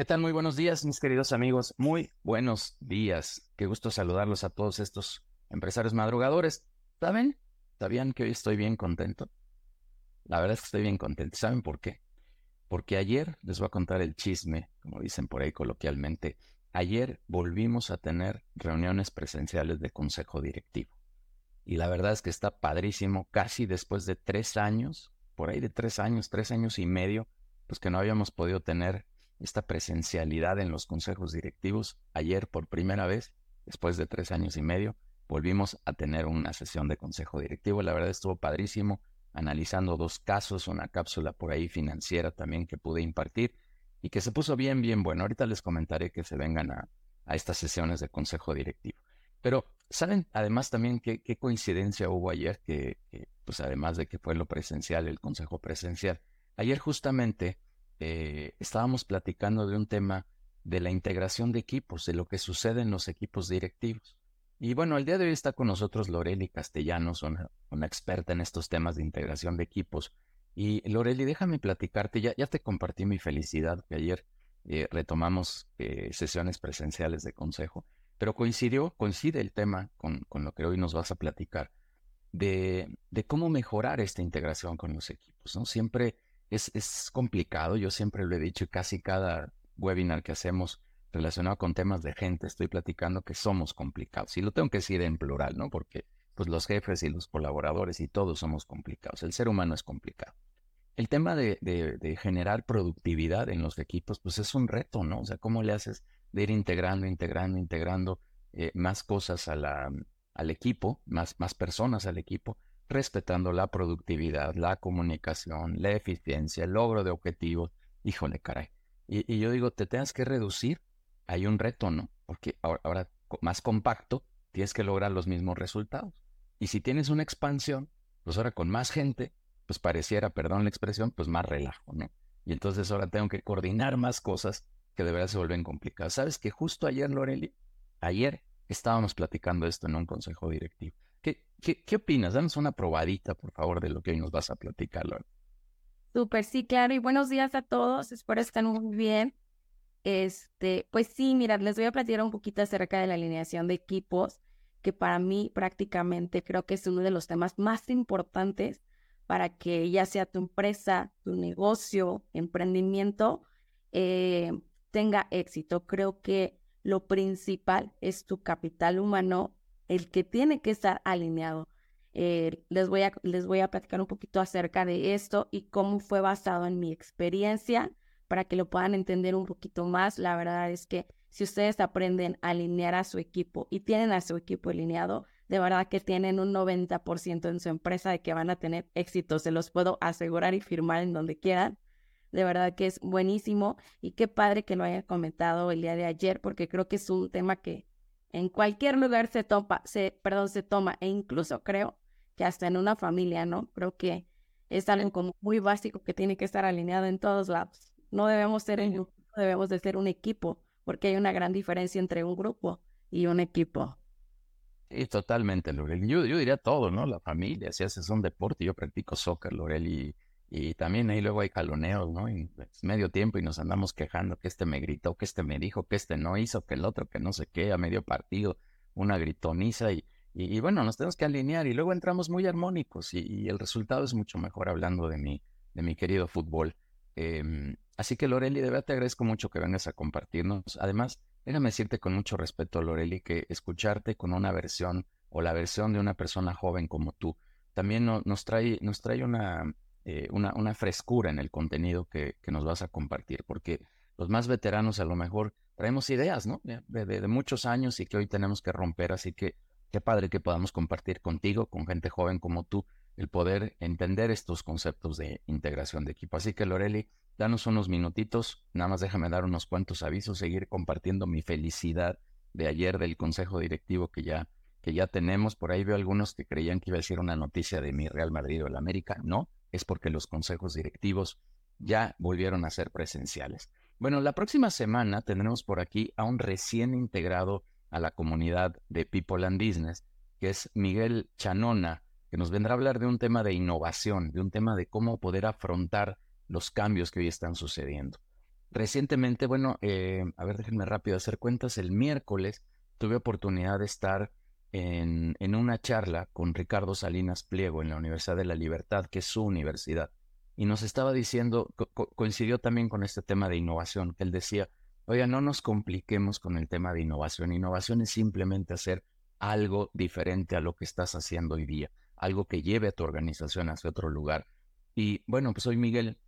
¿Qué tal? Muy buenos días, mis queridos amigos. Muy buenos días. Qué gusto saludarlos a todos estos empresarios madrugadores. ¿Saben? ¿Sabían que hoy estoy bien contento? La verdad es que estoy bien contento. ¿Saben por qué? Porque ayer, les voy a contar el chisme, como dicen por ahí coloquialmente, ayer volvimos a tener reuniones presenciales de consejo directivo. Y la verdad es que está padrísimo, casi después de tres años, por ahí de tres años, tres años y medio, pues que no habíamos podido tener esta presencialidad en los consejos directivos. Ayer, por primera vez, después de tres años y medio, volvimos a tener una sesión de consejo directivo. La verdad estuvo padrísimo, analizando dos casos, una cápsula por ahí financiera también que pude impartir y que se puso bien, bien bueno. Ahorita les comentaré que se vengan a, estas sesiones de consejo directivo. Pero, ¿saben además también qué, coincidencia hubo ayer? Que, pues además de que fue lo presencial, el consejo presencial, ayer justamente eh, estábamos platicando de un tema de la integración de equipos, de lo que sucede en los equipos directivos. Y bueno, el día de hoy está con nosotros Loreli Castellanos, una, una experta en estos temas de integración de equipos. Y Loreli, déjame platicarte, ya, te compartí mi felicidad que ayer eh, retomamos eh, sesiones presenciales de consejo, pero coincidió, coincide el tema con, con, lo que hoy nos vas a platicar, de, de cómo mejorar esta integración con los equipos, ¿no? Siempre es, complicado, yo siempre lo he dicho casi cada webinar que hacemos relacionado con temas de gente estoy platicando que somos complicados. Y lo tengo que decir en plural, ¿no? Porque pues los jefes y los colaboradores y todos somos complicados. El ser humano es complicado. El tema de, de, generar productividad en los equipos, pues es un reto, ¿no? O sea, ¿cómo le haces de ir integrando, integrando, integrando eh, más cosas al equipo, más, más personas al equipo, respetando la productividad, la comunicación, la eficiencia, el logro de objetivos. Híjole, caray. Y, yo digo, te tengas que reducir, hay un reto, ¿no? Porque ahora, más compacto, tienes que lograr los mismos resultados. Y si tienes una expansión, pues ahora con más gente, pues pareciera, perdón la expresión, pues más relajo, ¿no? Y entonces ahora tengo que coordinar más cosas que de verdad se vuelven complicadas. ¿Sabes que justo ayer, Loreli, ayer estábamos platicando esto en un consejo directivo? ¿Qué, qué, opinas? Danos una probadita, por favor, de lo que hoy nos vas a platicar, Lorena. Súper, sí, claro. Y buenos días a todos. Espero estén muy bien. Este, pues sí, mira, les voy a platicar un poquito acerca de la alineación de equipos, que para mí prácticamente creo que es uno de los temas más importantes para que ya sea tu empresa, tu negocio, emprendimiento, eh, tenga éxito. Creo que lo principal es tu capital humano el que tiene que estar alineado. Eh, les, voy a, les voy a platicar un poquito acerca de esto y cómo fue basado en mi experiencia para que lo puedan entender un poquito más. La verdad es que si ustedes aprenden a alinear a su equipo y tienen a su equipo alineado, de verdad que tienen un 90% en su empresa de que van a tener éxito. Se los puedo asegurar y firmar en donde quieran. De verdad que es buenísimo y qué padre que lo haya comentado el día de ayer porque creo que es un tema que en cualquier lugar se toma, se, perdón, se toma, e incluso creo que hasta en una familia, ¿no? Creo que es algo como muy básico que tiene que estar alineado en todos lados. No debemos ser un grupo, debemos de ser un equipo, porque hay una gran diferencia entre un grupo y un equipo. Sí, totalmente, Lorel. Yo, yo diría todo, ¿no? La familia, si haces un deporte, yo practico soccer, Lorel, y y también ahí luego hay caloneos, ¿no? Y es medio tiempo y nos andamos quejando que este me gritó, que este me dijo, que este no hizo, que el otro, que no sé qué, a medio partido, una gritoniza y, y, bueno, nos tenemos que alinear y luego entramos muy armónicos y, el resultado es mucho mejor hablando de mi, de mi querido fútbol. Em, así que Loreli, de verdad te agradezco mucho que vengas a compartirnos. Además, déjame decirte con mucho respeto, Loreli, que escucharte con una versión o la versión de una persona joven como tú también nos, trae, nos trae una eh, una, una, frescura en el contenido que, que, nos vas a compartir, porque los más veteranos a lo mejor traemos ideas, ¿no? De, de, muchos años y que hoy tenemos que romper, así que qué padre que podamos compartir contigo, con gente joven como tú, el poder entender estos conceptos de integración de equipo. Así que Loreli, danos unos minutitos, nada más déjame dar unos cuantos avisos, seguir compartiendo mi felicidad de ayer del consejo directivo que ya que ya tenemos. Por ahí veo algunos que creían que iba a decir una noticia de mi Real Madrid o el América. No, es porque los consejos directivos ya volvieron a ser presenciales. Bueno, la próxima semana tendremos por aquí a un recién integrado a la comunidad de People and Business, que es Miguel Chanona, que nos vendrá a hablar de un tema de innovación, de un tema de cómo poder afrontar los cambios que hoy están sucediendo. recientemente, bueno, eh, a ver, déjenme rápido hacer cuentas, el miércoles tuve oportunidad de estar en, una charla con Ricardo Salinas Pliego en la Universidad de la Libertad, que es su universidad, y nos estaba diciendo, coincidió también con este tema de innovación, que él decía, oiga, no nos compliquemos con el tema de innovación, innovación es simplemente hacer algo diferente a lo que estás haciendo hoy día, algo que lleve a tu organización hacia otro lugar. Y bueno, pues hoy Miguel,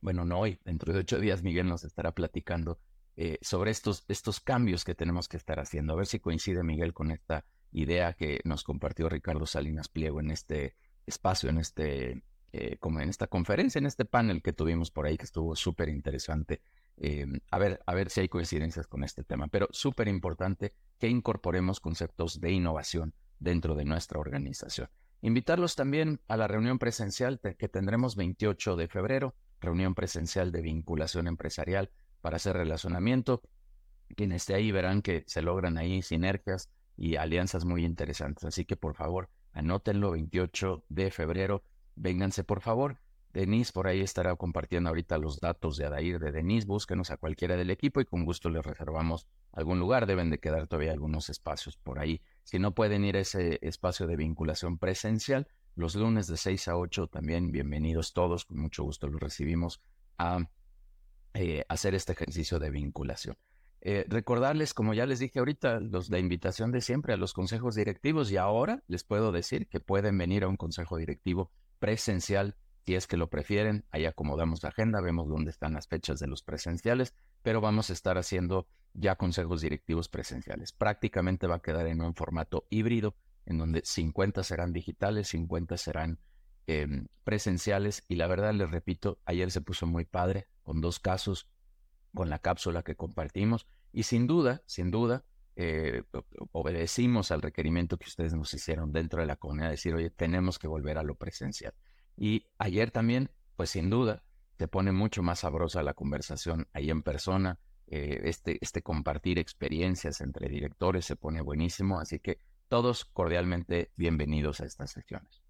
bueno, no hoy, dentro de ocho días Miguel nos estará platicando eh, sobre estos, estos cambios que tenemos que estar haciendo. A ver si coincide Miguel con esta idea que nos compartió Ricardo Salinas Pliego en este espacio, en este, eh, como en esta conferencia, en este panel que tuvimos por ahí, que estuvo súper interesante. Eh, a, ver, a ver si hay coincidencias con este tema, pero súper importante que incorporemos conceptos de innovación dentro de nuestra organización. Invitarlos también a la reunión presencial que tendremos 28 de febrero, reunión presencial de vinculación empresarial para hacer relacionamiento. Quienes esté ahí verán que se logran ahí sinergias y alianzas muy interesantes. Así que por favor, anótenlo 28 de febrero. Vénganse por favor. Denise por ahí estará compartiendo ahorita los datos de Adair de Denise. Búsquenos a cualquiera del equipo y con gusto les reservamos algún lugar. Deben de quedar todavía algunos espacios por ahí. Si no pueden ir a ese espacio de vinculación presencial, los lunes de 6 a 8 también bienvenidos todos. Con mucho gusto los recibimos a eh, hacer este ejercicio de vinculación. Eh, recordarles, como ya les dije ahorita, los, la invitación de siempre a los consejos directivos y ahora les puedo decir que pueden venir a un consejo directivo presencial si es que lo prefieren, ahí acomodamos la agenda, vemos dónde están las fechas de los presenciales, pero vamos a estar haciendo ya consejos directivos presenciales. Prácticamente va a quedar en un formato híbrido, en donde 50 serán digitales, 50 serán em, presenciales. Y la verdad, les repito, ayer se puso muy padre con dos casos, con la cápsula que compartimos. Y sin duda, sin duda, eh, obedecimos al requerimiento que ustedes nos hicieron dentro de la comunidad, decir, oye, tenemos que volver a lo presencial. Y ayer también, pues sin duda, se pone mucho más sabrosa la conversación ahí en persona. Eh, este, este compartir experiencias entre directores se pone buenísimo, así que todos cordialmente bienvenidos a estas sesiones.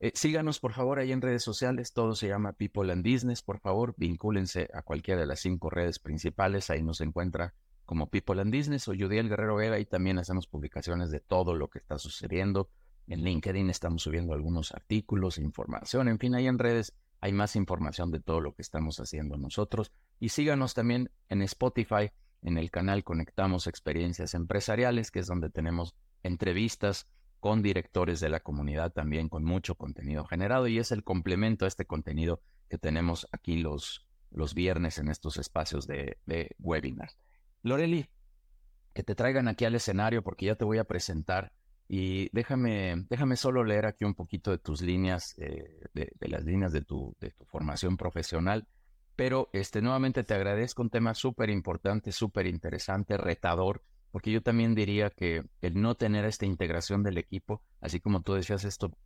Eh, síganos por favor ahí en redes sociales, todo se llama People and Business, por favor, vincúlense a cualquiera de las cinco redes principales, ahí nos encuentra como People and Business o Judiel Guerrero Vega y también hacemos publicaciones de todo lo que está sucediendo, en LinkedIn estamos subiendo algunos artículos, información, en fin, ahí en redes hay más información de todo lo que estamos haciendo nosotros. Y síganos también en Spotify, en el canal Conectamos Experiencias Empresariales, que es donde tenemos entrevistas con directores de la comunidad también con mucho contenido generado y es el complemento a este contenido que tenemos aquí los, los viernes en estos espacios de, webinar. Loreli, que te traigan aquí al escenario porque ya te voy a presentar y déjame, déjame solo leer aquí un poquito de tus líneas, eh, de, las líneas de tu, de tu formación profesional. Pero este, nuevamente te agradezco un tema súper importante, súper interesante, retador, porque yo también diría que el no tener esta integración del equipo, así como tú decías, esto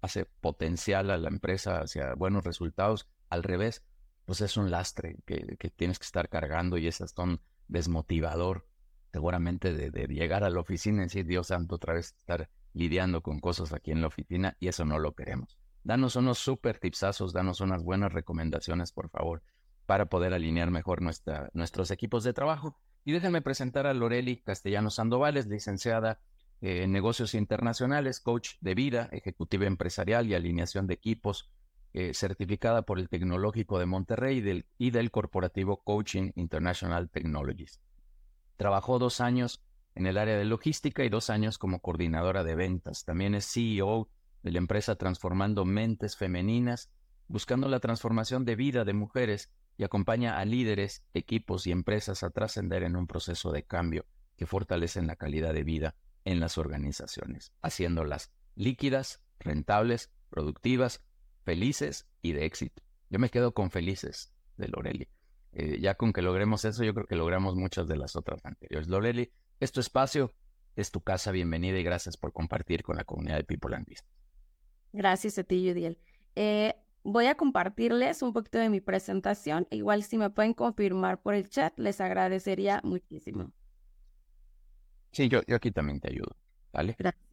hace potencial a la empresa hacia buenos resultados, al revés, pues es un lastre que, tienes que estar cargando y es hasta un desmotivador seguramente de, llegar a la oficina y decir, Dios santo, otra vez estar lidiando con cosas aquí en la oficina y eso no lo queremos. Danos unos super tipsazos, danos unas buenas recomendaciones, por favor, para poder alinear mejor nuestra, nuestros equipos de trabajo. Y déjenme presentar a Loreli Castellano Sandovales, licenciada en negocios internacionales, coach de vida, ejecutiva empresarial y alineación de equipos, eh, certificada por el Tecnológico de Monterrey del, y del Corporativo Coaching International Technologies. Trabajó dos años en el área de logística y dos años como coordinadora de ventas. También es CEO de la empresa Transformando Mentes Femeninas, buscando la transformación de vida de mujeres y acompaña a líderes, equipos y empresas a trascender en un proceso de cambio que fortalecen la calidad de vida en las organizaciones, haciéndolas líquidas, rentables, productivas, felices y de éxito. Yo me quedo con felices de Loreli. Eh, ya con que logremos eso, yo creo que logramos muchas de las otras anteriores. Loreli, es tu espacio, es tu casa, bienvenida y gracias por compartir con la comunidad de People and Business. Gracias a ti, Judiel. Eh, voy a compartirles un poquito de mi presentación. Igual si me pueden confirmar por el chat, les agradecería muchísimo. Sí, yo, yo aquí también te ayudo. ¿Vale? Gracias.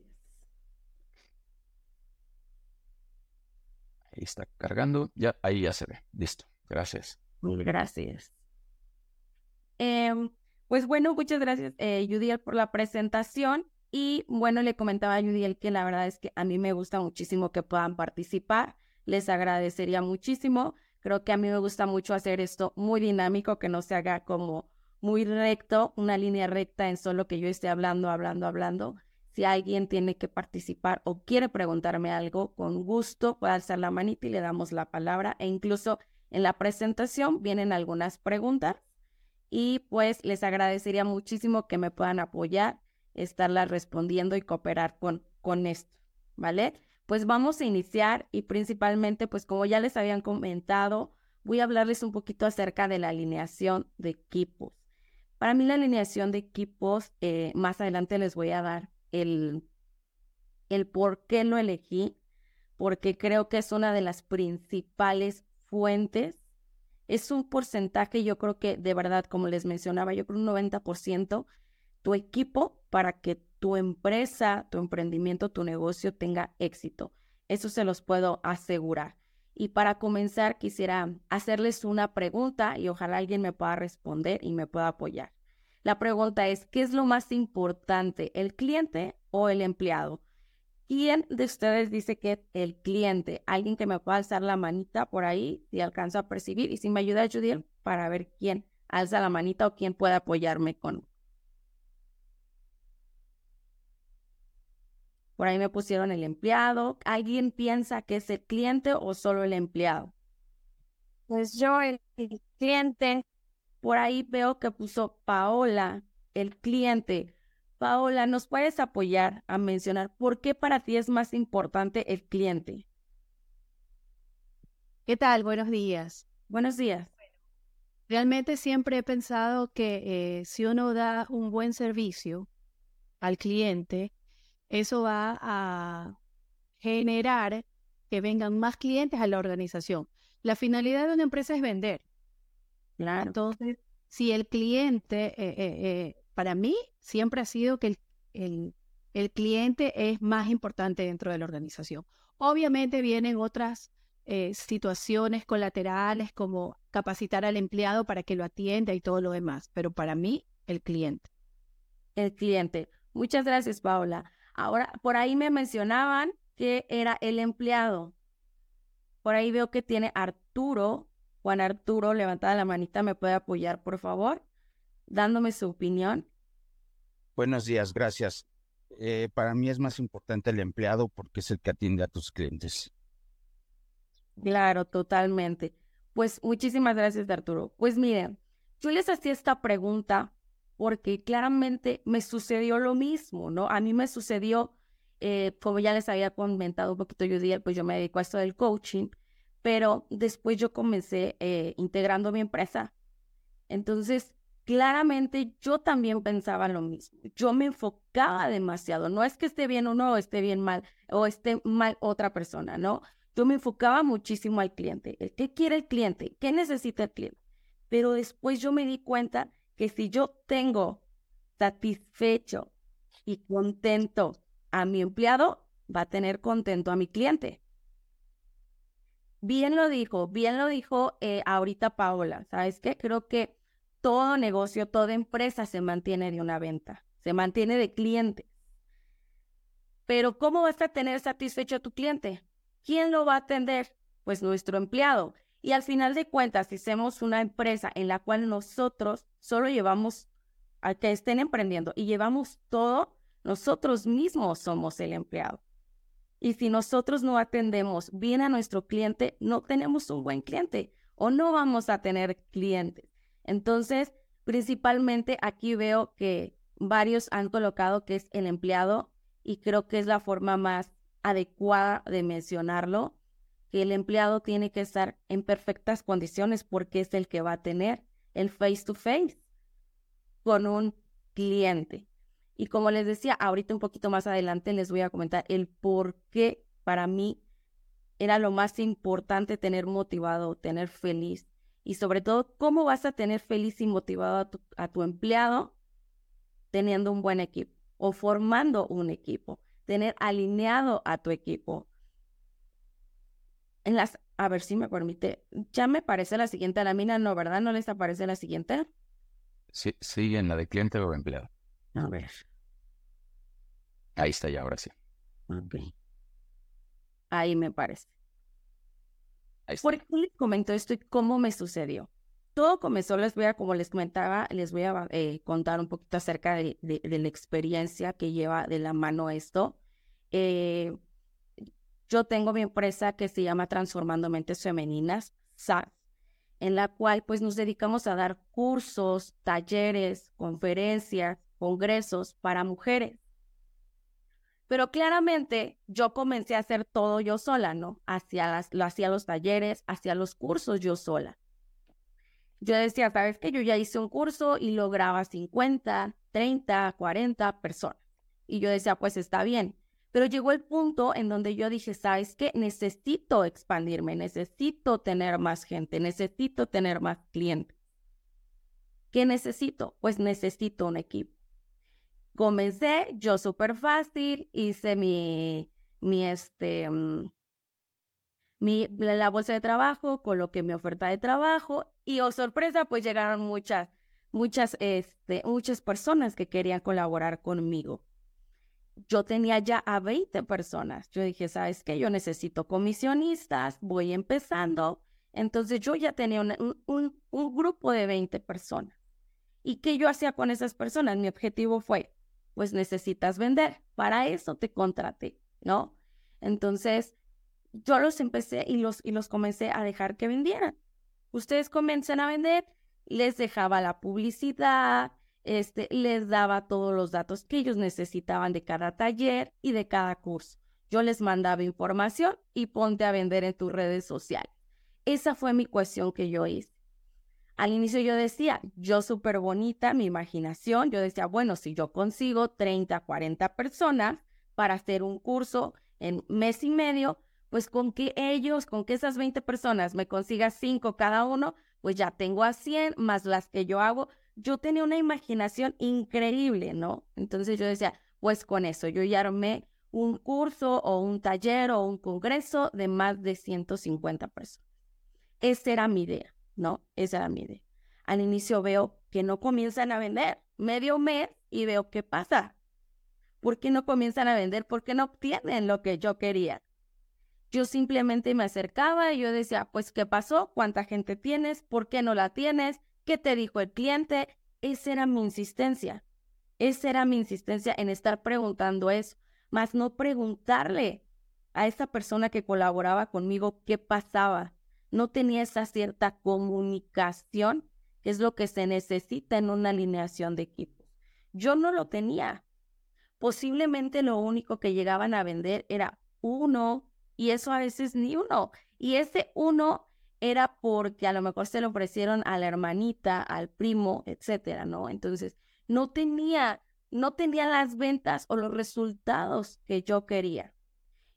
Ahí está cargando. Ya, ahí ya se ve. Listo. Gracias. Gracias. Em, pues bueno, muchas gracias, eh, Judiel, por la presentación. Y bueno, le comentaba a Judiel que la verdad es que a mí me gusta muchísimo que puedan participar. Les agradecería muchísimo. Creo que a mí me gusta mucho hacer esto muy dinámico, que no se haga como muy recto, una línea recta en solo que yo esté hablando, hablando, hablando. Si alguien tiene que participar o quiere preguntarme algo, con gusto puede alzar la manita y le damos la palabra. E incluso en la presentación vienen algunas preguntas y pues les agradecería muchísimo que me puedan apoyar, estarlas respondiendo y cooperar con, con esto, ¿vale? Pues vamos a iniciar y principalmente, pues como ya les habían comentado, voy a hablarles un poquito acerca de la alineación de equipos. Para mí la alineación de equipos, eh, más adelante les voy a dar el, el por qué lo elegí, porque creo que es una de las principales fuentes. Es un porcentaje, yo creo que de verdad, como les mencionaba, yo creo un 90%, tu equipo para que tu empresa, tu emprendimiento, tu negocio tenga éxito. Eso se los puedo asegurar. Y para comenzar, quisiera hacerles una pregunta y ojalá alguien me pueda responder y me pueda apoyar. La pregunta es, ¿qué es lo más importante, el cliente o el empleado? ¿Quién de ustedes dice que el cliente? Alguien que me pueda alzar la manita por ahí, si alcanzo a percibir, y si me ayuda Judy para ver quién alza la manita o quién puede apoyarme con, Por ahí me pusieron el empleado. ¿Alguien piensa que es el cliente o solo el empleado? Pues yo, el, cliente. Por ahí veo que puso Paola, el cliente. Paola, ¿nos puedes apoyar a mencionar por qué para ti es más importante el cliente? ¿Qué tal? Buenos días. Buenos días. Realmente siempre he pensado que eh, si uno da un buen servicio al cliente, eso va a generar que vengan más clientes a la organización. La finalidad de una empresa es vender. Claro. Entonces, si el cliente, eh, eh, eh, para mí, siempre ha sido que el, el, cliente es más importante dentro de la organización. Obviamente vienen otras situaciones colaterales como capacitar al empleado para que lo atienda y todo lo demás, pero para mí, el cliente. El cliente. Muchas gracias, Paola. Ahora, por ahí me mencionaban que era el empleado. Por ahí veo que tiene Arturo. Juan Arturo, levantada la manita, ¿me puede apoyar, por favor? Dándome su opinión. Buenos días, gracias. Eh, para mí es más importante el empleado porque es el que atiende a tus clientes. Claro, totalmente. Pues muchísimas gracias, Arturo. Pues miren, yo les hacía esta pregunta porque claramente me sucedió lo mismo, ¿no? A mí me sucedió, eh, como ya les había comentado un poquito yo día, pues yo me dedico a esto del coaching, pero después yo comencé eh, integrando mi empresa. Entonces, claramente yo también pensaba lo mismo. Yo me enfocaba demasiado. No es que esté bien uno o esté bien mal o esté mal otra persona, ¿no? Yo me enfocaba muchísimo al cliente. ¿Qué quiere el cliente? ¿Qué necesita el cliente? Pero después yo me di cuenta que si yo tengo satisfecho y contento a mi empleado, va a tener contento a mi cliente. Bien lo dijo, bien lo dijo eh, ahorita Paola. ¿Sabes qué? Creo que todo negocio, toda empresa se mantiene de una venta, se mantiene de clientes. Pero ¿cómo vas a tener satisfecho a tu cliente? ¿Quién lo va a atender? Pues nuestro empleado. Y al final de cuentas, si somos una empresa en la cual nosotros solo llevamos a que estén emprendiendo y llevamos todo, nosotros mismos somos el empleado. Y si nosotros no atendemos bien a nuestro cliente, no tenemos un buen cliente o no vamos a tener clientes. Entonces, principalmente aquí veo que varios han colocado que es el empleado y creo que es la forma más adecuada de mencionarlo que el empleado tiene que estar en perfectas condiciones porque es el que va a tener el face to face con un cliente. Y como les decía, ahorita un poquito más adelante les voy a comentar el por qué para mí era lo más importante tener motivado, tener feliz y sobre todo cómo vas a tener feliz y motivado a tu, a tu empleado teniendo un buen equipo o formando un equipo, tener alineado a tu equipo, en las, a ver si me permite, ya me parece la siguiente lámina, no, ¿verdad? ¿No les aparece la siguiente? Sí, sigue en la de cliente o empleado. A ver. Ahí está ya, ahora sí. Ok. Ahí me parece. Ahí está. ¿Por qué les comento esto y cómo me sucedió? Todo comenzó, les voy a, como les comentaba, les voy a eh, contar un poquito acerca de, de- de la experiencia que lleva de la mano esto. Eh, yo tengo mi empresa que se llama Transformando Mentes Femeninas, SAS, en la cual pues nos dedicamos a dar cursos, talleres, conferencias, congresos para mujeres. Pero claramente yo comencé a hacer todo yo sola, ¿no? Hacía, las, lo hacía los talleres, hacía los cursos yo sola. Yo decía, ¿sabes qué? Yo ya hice un curso y lograba 50, 30, 40 personas. Y yo decía, pues está bien. Pero llegó el punto en donde yo dije, ¿sabes qué? Necesito expandirme, necesito tener más gente, necesito tener más clientes. ¿Qué necesito? Pues necesito un equipo. Comencé yo súper fácil, hice mi, mi, este, mm, mi, la bolsa de trabajo, coloqué mi oferta de trabajo y, oh sorpresa, pues llegaron muchas, muchas, este, muchas personas que querían colaborar conmigo. Yo tenía ya a 20 personas. Yo dije, ¿sabes qué? Yo necesito comisionistas, voy empezando. Entonces yo ya tenía una- un, un- grupo de 20 personas. ¿Y qué yo hacía con esas personas? Mi objetivo fue, pues necesitas vender. Para eso te contraté, ¿no? Entonces, yo los empecé y los, y los comencé a dejar que vendieran. Ustedes comiencen a vender, les dejaba la publicidad, este, les daba todos los datos que ellos necesitaban de cada taller y de cada curso. Yo les mandaba información y ponte a vender en tus redes sociales. Esa fue mi cuestión que yo hice. Al inicio yo decía, yo súper bonita, mi imaginación, yo decía, bueno, si yo consigo 30, 40 personas para hacer un curso en mes y medio, pues con que ellos, con que esas 20 personas me consiga 5 cada uno, pues ya tengo a 100 más las que yo hago. Yo tenía una imaginación increíble, ¿no? Entonces yo decía, pues con eso, yo ya armé un curso o un taller o un congreso de más de 150 personas. Esa era mi idea, ¿no? Esa era mi idea. Al inicio veo que no comienzan a vender, medio mes y veo qué pasa. ¿Por qué no comienzan a vender? ¿Por qué no obtienen lo que yo quería? Yo simplemente me acercaba y yo decía, pues, ¿qué pasó? ¿Cuánta gente tienes? ¿Por qué no la tienes? ¿Qué te dijo el cliente? Esa era mi insistencia. Esa era mi insistencia en estar preguntando eso, más no preguntarle a esa persona que colaboraba conmigo qué pasaba. No tenía esa cierta comunicación, que es lo que se necesita en una alineación de equipos. Yo no lo tenía. Posiblemente lo único que llegaban a vender era uno, y eso a veces ni uno. Y ese uno era porque a lo mejor se lo ofrecieron a la hermanita, al primo, etcétera, ¿no? Entonces, no tenía, no tenía las ventas o los resultados que yo quería.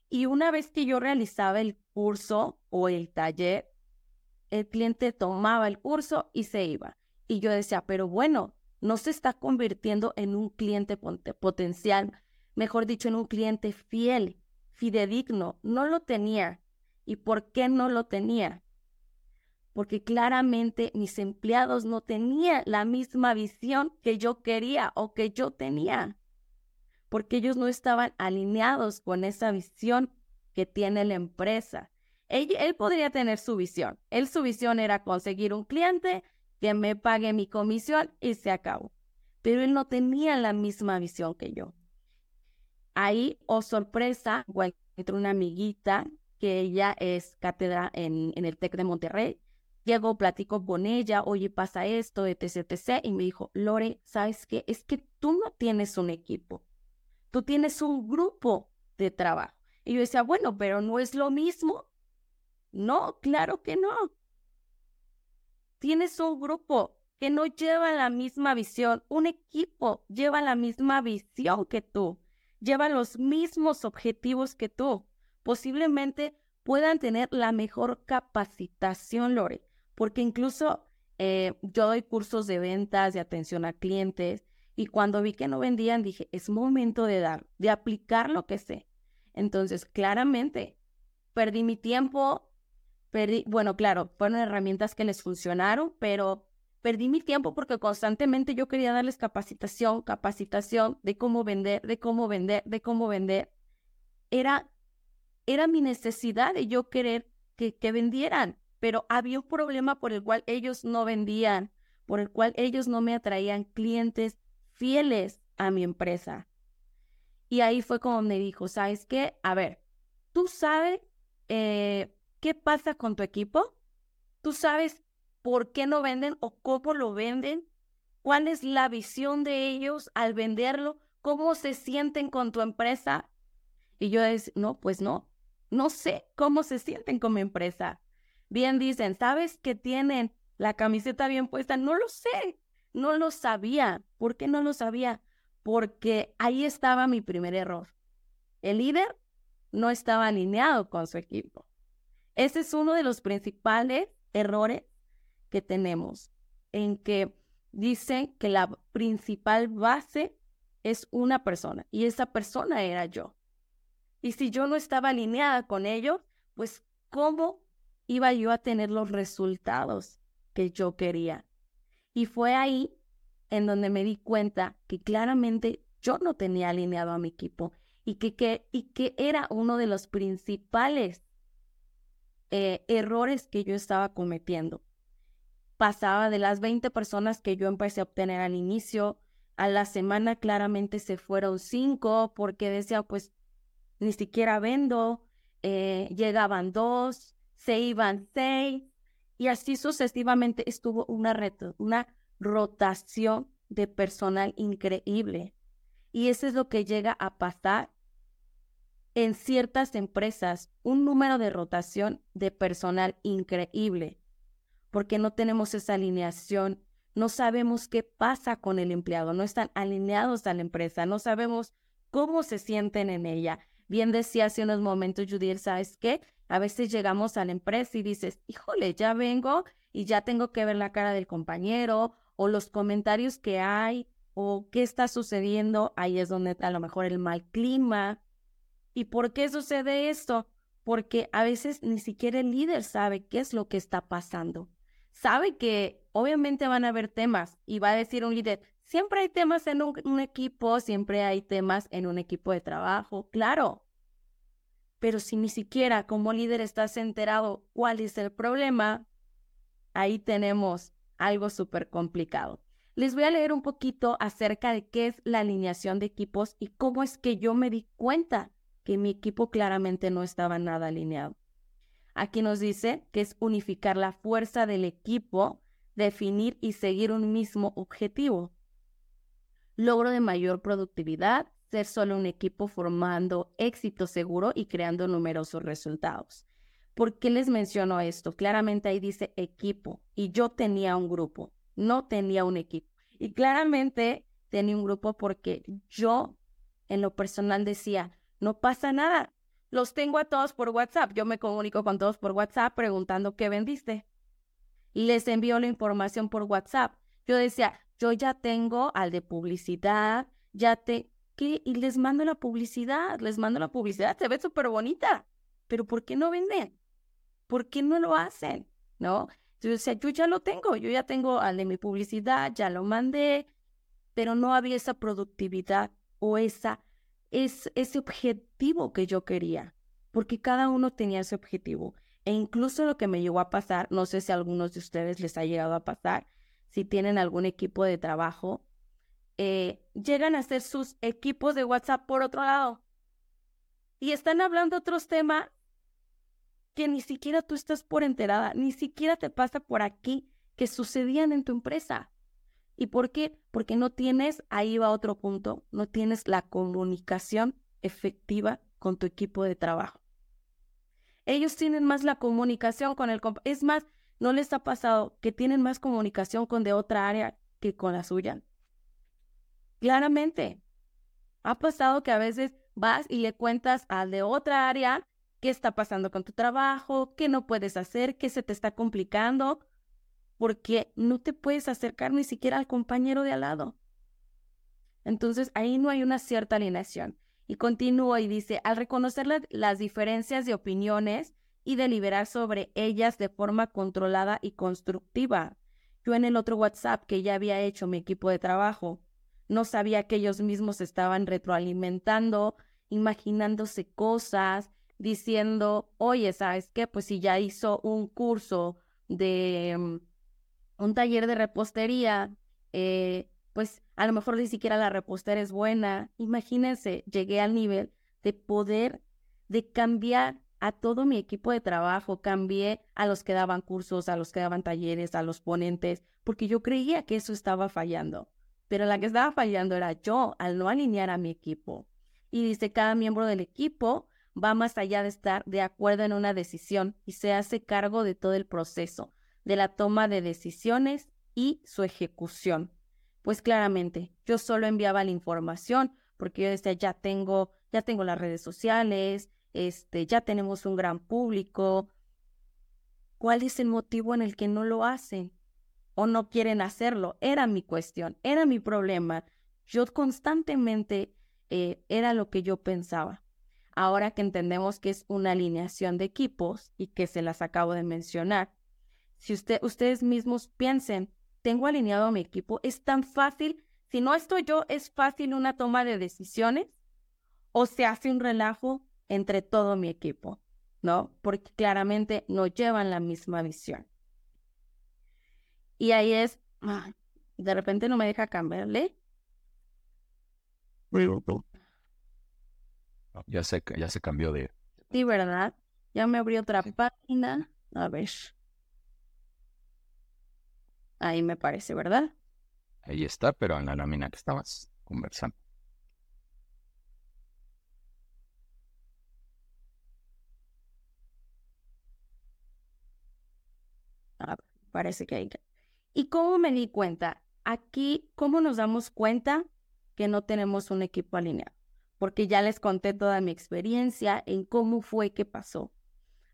Y una vez que yo realizaba el curso o el taller, el cliente tomaba el curso y se iba. Y yo decía, pero bueno, no se está convirtiendo en un cliente potencial, mejor dicho, en un cliente fiel, fidedigno. No lo tenía. ¿Y por qué no lo tenía? Porque claramente mis empleados no tenían la misma visión que yo quería o que yo tenía. Porque ellos no estaban alineados con esa visión que tiene la empresa. Él, podría tener su visión. Él su visión era conseguir un cliente que me pague mi comisión y se acabó. Pero él no tenía la misma visión que yo. Ahí, oh sorpresa, encontré una amiguita que ella es cátedra en, en el TEC de Monterrey. Llego, platico con ella, oye, pasa esto, etc, etc. Y me dijo, Lore, ¿sabes qué? Es que tú no tienes un equipo. Tú tienes un grupo de trabajo. Y yo decía, bueno, pero no es lo mismo. No, claro que no. Tienes un grupo que no lleva la misma visión. Un equipo lleva la misma visión que tú. Lleva los mismos objetivos que tú. Posiblemente puedan tener la mejor capacitación, Lore, porque incluso eh, yo doy cursos de ventas, de atención a clientes, y cuando vi que no vendían, dije, es momento de dar, de aplicar lo que sé. Entonces, claramente, perdí mi tiempo, perdí, bueno, claro, fueron herramientas que les funcionaron, pero perdí mi tiempo porque constantemente yo quería darles capacitación, capacitación de cómo vender, de cómo vender, de cómo vender. Era, era mi necesidad de yo querer que, que vendieran, pero había un problema por el cual ellos no vendían, por el cual ellos no me atraían clientes fieles a mi empresa. Y ahí fue como me dijo, ¿sabes qué? A ver, ¿tú sabes eh, qué pasa con tu equipo? ¿Tú sabes por qué no venden o cómo lo venden, cuál es la visión de ellos al venderlo, cómo se sienten con tu empresa. Y yo es, no, pues no, no sé cómo se sienten con mi empresa. Bien dicen, ¿sabes que tienen la camiseta bien puesta? No lo sé, no lo sabía. ¿Por qué no lo sabía? Porque ahí estaba mi primer error. El líder no estaba alineado con su equipo. Ese es uno de los principales errores que tenemos, en que dicen que la principal base es una persona y esa persona era yo. Y si yo no estaba alineada con ellos, pues ¿cómo iba yo a tener los resultados que yo quería? Y fue ahí en donde me di cuenta que claramente yo no tenía alineado a mi equipo y que, que, y que era uno de los principales eh, errores que yo estaba cometiendo pasaba de las 20 personas que yo empecé a obtener al inicio, a la semana claramente se fueron 5 porque decía, pues ni siquiera vendo, eh, llegaban 2, se iban 6 y así sucesivamente estuvo una, una rotación de personal increíble. Y eso es lo que llega a pasar en ciertas empresas, un número de rotación de personal increíble porque no tenemos esa alineación, no sabemos qué pasa con el empleado, no están alineados a la empresa, no sabemos cómo se sienten en ella. Bien decía hace unos momentos Judith, ¿sabes qué? A veces llegamos a la empresa y dices, híjole, ya vengo y ya tengo que ver la cara del compañero o los comentarios que hay o qué está sucediendo. Ahí es donde a lo mejor el mal clima. ¿Y por qué sucede esto? Porque a veces ni siquiera el líder sabe qué es lo que está pasando sabe que obviamente van a haber temas y va a decir un líder, siempre hay temas en un, equipo, siempre hay temas en un equipo de trabajo, claro. Pero si ni siquiera como líder estás enterado cuál es el problema, ahí tenemos algo súper complicado. Les voy a leer un poquito acerca de qué es la alineación de equipos y cómo es que yo me di cuenta que mi equipo claramente no estaba nada alineado. Aquí nos dice que es unificar la fuerza del equipo, definir y seguir un mismo objetivo. Logro de mayor productividad, ser solo un equipo formando éxito seguro y creando numerosos resultados. ¿Por qué les menciono esto? Claramente ahí dice equipo y yo tenía un grupo, no tenía un equipo. Y claramente tenía un grupo porque yo en lo personal decía, no pasa nada, los tengo a todos por WhatsApp. Yo me comunico con todos por WhatsApp preguntando qué vendiste. Les envío la información por WhatsApp. Yo decía, yo ya tengo al de publicidad, ya te... Y les mando la publicidad, les mando la publicidad, se ve súper bonita. Pero ¿por qué no venden? ¿Por qué no lo hacen? ¿No? Yo decía, yo ya lo tengo, yo ya tengo al de mi publicidad, ya lo mandé, pero no había esa productividad o esa es ese objetivo que yo quería, porque cada uno tenía ese objetivo. E incluso lo que me llegó a pasar, no sé si a algunos de ustedes les ha llegado a pasar, si tienen algún equipo de trabajo, eh, llegan a hacer sus equipos de WhatsApp por otro lado y están hablando otros temas que ni siquiera tú estás por enterada, ni siquiera te pasa por aquí que sucedían en tu empresa. ¿Y por qué? Porque no tienes, ahí va otro punto, no tienes la comunicación efectiva con tu equipo de trabajo. Ellos tienen más la comunicación con el... Es más, ¿no les ha pasado que tienen más comunicación con de otra área que con la suya? Claramente. Ha pasado que a veces vas y le cuentas al de otra área qué está pasando con tu trabajo, qué no puedes hacer, qué se te está complicando, porque no te puedes acercar ni siquiera al compañero de al lado. Entonces ahí no hay una cierta alineación. Y continúa y dice, al reconocer las diferencias de opiniones y deliberar sobre ellas de forma controlada y constructiva. Yo en el otro WhatsApp que ya había hecho mi equipo de trabajo, no sabía que ellos mismos estaban retroalimentando, imaginándose cosas, diciendo, oye, ¿sabes qué? Pues si ya hizo un curso de mm, un taller de repostería, eh, pues a lo mejor ni siquiera la repostería es buena. Imagínense, llegué al nivel de poder, de cambiar a todo mi equipo de trabajo, cambié a los que daban cursos, a los que daban talleres, a los ponentes, porque yo creía que eso estaba fallando. Pero la que estaba fallando era yo al no alinear a mi equipo. Y dice, cada miembro del equipo va más allá de estar de acuerdo en una decisión y se hace cargo de todo el proceso, de la toma de decisiones y su ejecución. Pues claramente, yo solo enviaba la información porque yo decía, ya tengo, ya tengo las redes sociales, este, ya tenemos un gran público. ¿Cuál es el motivo en el que no lo hacen o no quieren hacerlo? Era mi cuestión, era mi problema. Yo constantemente eh, era lo que yo pensaba. Ahora que entendemos que es una alineación de equipos y que se las acabo de mencionar, si usted, ustedes mismos piensen, tengo alineado a mi equipo, es tan fácil, si no estoy yo, es fácil una toma de decisiones o se hace un relajo entre todo mi equipo, ¿no? Porque claramente no llevan la misma visión. Y ahí es, de repente no me deja cambiarle. Ya se, ya se cambió de... Sí, ¿verdad? Ya me abrió otra página. A ver. Ahí me parece, ¿verdad? Ahí está, pero en la lámina que estabas conversando. Ah, parece que hay ¿Y cómo me di cuenta? Aquí, ¿cómo nos damos cuenta que no tenemos un equipo alineado? Porque ya les conté toda mi experiencia en cómo fue que pasó.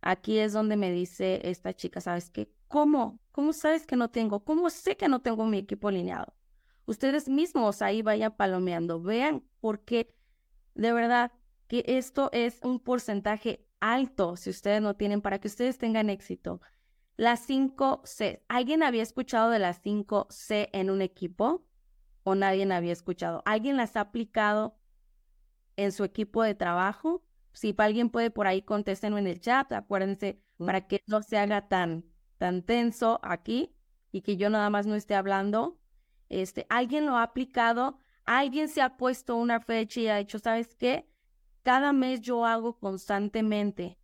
Aquí es donde me dice esta chica, ¿sabes qué? ¿Cómo? ¿Cómo sabes que no tengo? ¿Cómo sé que no tengo mi equipo alineado? Ustedes mismos ahí vayan palomeando, vean, porque de verdad que esto es un porcentaje alto si ustedes no tienen para que ustedes tengan éxito. Las 5C. ¿Alguien había escuchado de las 5C en un equipo? ¿O nadie había escuchado? ¿Alguien las ha aplicado en su equipo de trabajo? Si alguien puede por ahí contéstenlo en el chat, acuérdense, para que no se haga tan, tan tenso aquí y que yo nada más no esté hablando. Este, ¿Alguien lo ha aplicado? ¿Alguien se ha puesto una fecha y ha dicho, ¿sabes qué? Cada mes yo hago constantemente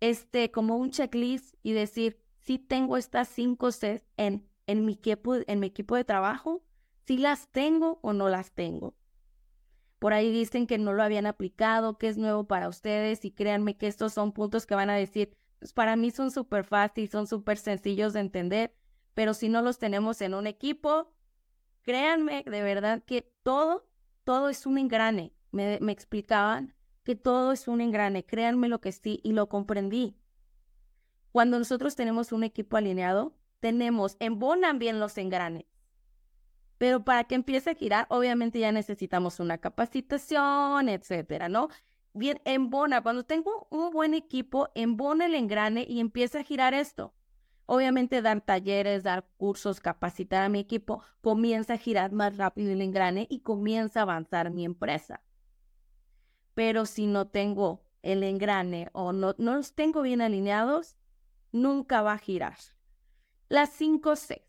este, como un checklist y decir, si tengo estas cinco Cs en, en, mi equipo, en mi equipo de trabajo, si las tengo o no las tengo. Por ahí dicen que no lo habían aplicado, que es nuevo para ustedes y créanme que estos son puntos que van a decir, pues para mí son súper fáciles, son súper sencillos de entender, pero si no los tenemos en un equipo, créanme de verdad que todo, todo es un engrane. Me, me explicaban que todo es un engrane, créanme lo que sí, y lo comprendí. Cuando nosotros tenemos un equipo alineado, tenemos, embonan bien los engranes. Pero para que empiece a girar, obviamente ya necesitamos una capacitación, etcétera, ¿no? Bien, embona. Cuando tengo un buen equipo, embona el engrane y empieza a girar esto. Obviamente dar talleres, dar cursos, capacitar a mi equipo, comienza a girar más rápido el engrane y comienza a avanzar mi empresa pero si no tengo el engrane o no, no los tengo bien alineados, nunca va a girar. Las 5C.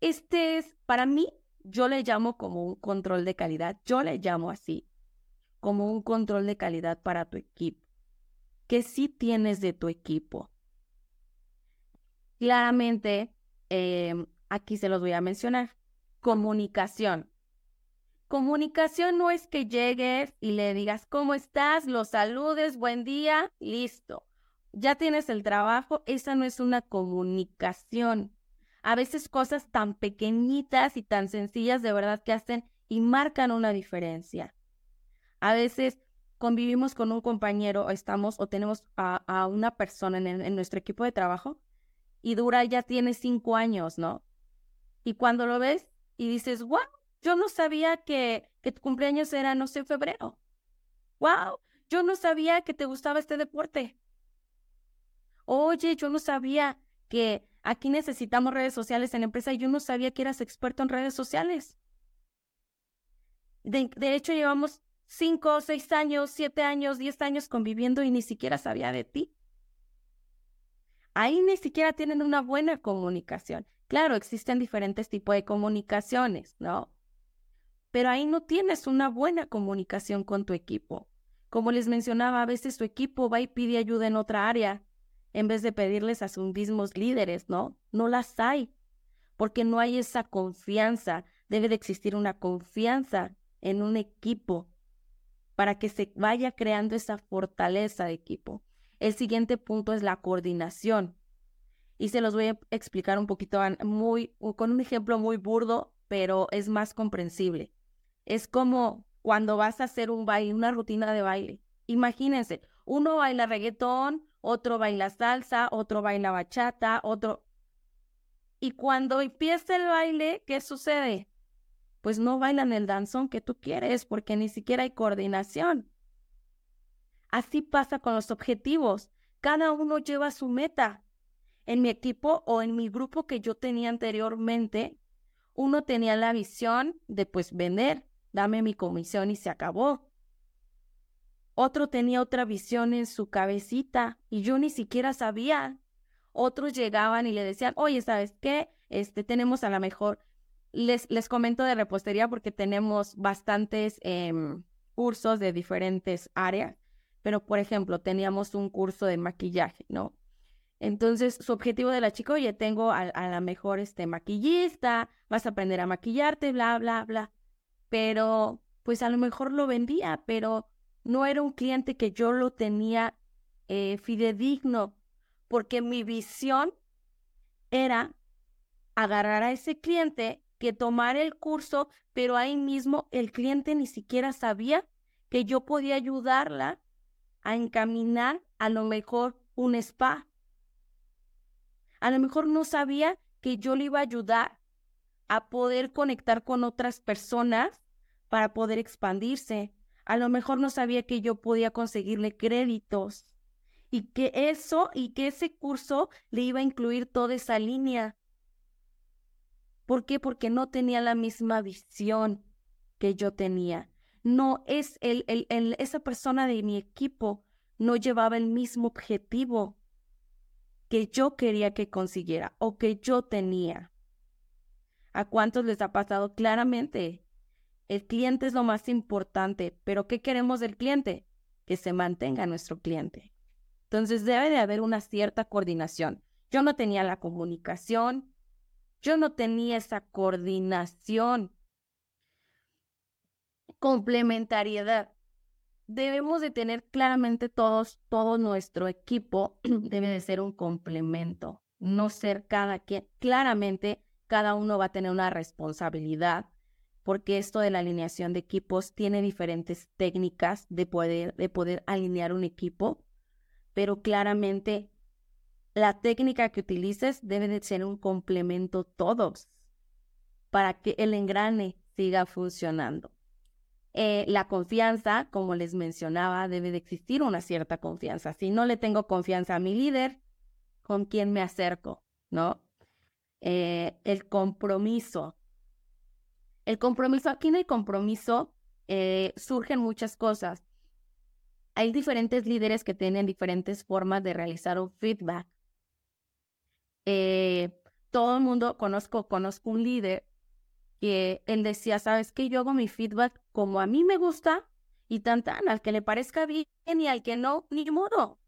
Este es, para mí, yo le llamo como un control de calidad. Yo le llamo así, como un control de calidad para tu equipo. Que sí tienes de tu equipo. Claramente, em, aquí se los voy a mencionar. Comunicación. Comunicación no es que llegues y le digas, ¿cómo estás? Lo saludes, buen día, listo. Ya tienes el trabajo, esa no es una comunicación. A veces cosas tan pequeñitas y tan sencillas de verdad que hacen y marcan una diferencia. A veces convivimos con un compañero o estamos o tenemos a, una persona en, nuestro equipo de trabajo y dura ya tiene cinco años, ¿no? Y cuando lo ves y dices, wow, yo no sabía que, que tu cumpleaños era, no sé, febrero. ¡Wow! Yo no sabía que te gustaba este deporte. Oye, yo no sabía que aquí necesitamos redes sociales en la empresa yo no sabía que eras experto en redes sociales. De, de hecho, llevamos cinco, seis años, siete años, diez años conviviendo y ni siquiera sabía de ti. Ahí ni siquiera tienen una buena comunicación. Claro, existen diferentes tipos de comunicaciones, ¿no? Pero ahí no tienes una buena comunicación con tu equipo. Como les mencionaba, a veces tu equipo va y pide ayuda en otra área en vez de pedirles a sus mismos líderes, ¿no? No las hay, porque no hay esa confianza. Debe de existir una confianza en un equipo para que se vaya creando esa fortaleza de equipo. El siguiente punto es la coordinación. Y se los voy a explicar un poquito muy, con un ejemplo muy burdo, pero es más comprensible. Es como cuando vas a hacer un baile, una rutina de baile. Imagínense, uno baila reggaetón, otro baila salsa, otro baila bachata, otro... Y cuando empieza el baile, ¿qué sucede? Pues no bailan el danzón que tú quieres porque ni siquiera hay coordinación. Así pasa con los objetivos. Cada uno lleva su meta. En mi equipo o en mi grupo que yo tenía anteriormente, uno tenía la visión de pues vender, dame mi comisión y se acabó. Otro tenía otra visión en su cabecita y yo ni siquiera sabía. Otros llegaban y le decían, oye, ¿sabes qué? Este, tenemos a la mejor, les, les comento de repostería porque tenemos bastantes em, cursos de diferentes áreas, pero por ejemplo, teníamos un curso de maquillaje, ¿no? Entonces, su objetivo de la chica, oye, tengo a, a la mejor este, maquillista, vas a aprender a maquillarte, bla, bla, bla. Pero, pues a lo mejor lo vendía, pero no era un cliente que yo lo tenía eh, fidedigno, porque mi visión era agarrar a ese cliente que tomara el curso, pero ahí mismo el cliente ni siquiera sabía que yo podía ayudarla a encaminar a lo mejor un spa. A lo mejor no sabía que yo le iba a ayudar a poder conectar con otras personas para poder expandirse, a lo mejor no sabía que yo podía conseguirle créditos y que eso y que ese curso le iba a incluir toda esa línea. ¿Por qué? Porque no tenía la misma visión que yo tenía. No es el, el, el, esa persona de mi equipo no llevaba el mismo objetivo que yo quería que consiguiera o que yo tenía. ¿A cuántos les ha pasado claramente? El cliente es lo más importante, pero ¿qué queremos del cliente? Que se mantenga nuestro cliente. Entonces debe de haber una cierta coordinación. Yo no tenía la comunicación, yo no tenía esa coordinación. Complementariedad. Debemos de tener claramente todos, todo nuestro equipo debe de ser un complemento, no ser cada quien. Claramente, cada uno va a tener una responsabilidad porque esto de la alineación de equipos tiene diferentes técnicas de poder, de poder alinear un equipo, pero claramente la técnica que utilices debe de ser un complemento todos para que el engrane siga funcionando. Eh, la confianza, como les mencionaba, debe de existir una cierta confianza. Si no le tengo confianza a mi líder, ¿con quién me acerco? ¿No? Eh, el compromiso. El compromiso, aquí en el compromiso eh, surgen muchas cosas. Hay diferentes líderes que tienen diferentes formas de realizar un feedback. Eh, todo el mundo conozco, conozco un líder que él decía, sabes que yo hago mi feedback como a mí me gusta y tan al que le parezca bien y al que no, ni modo.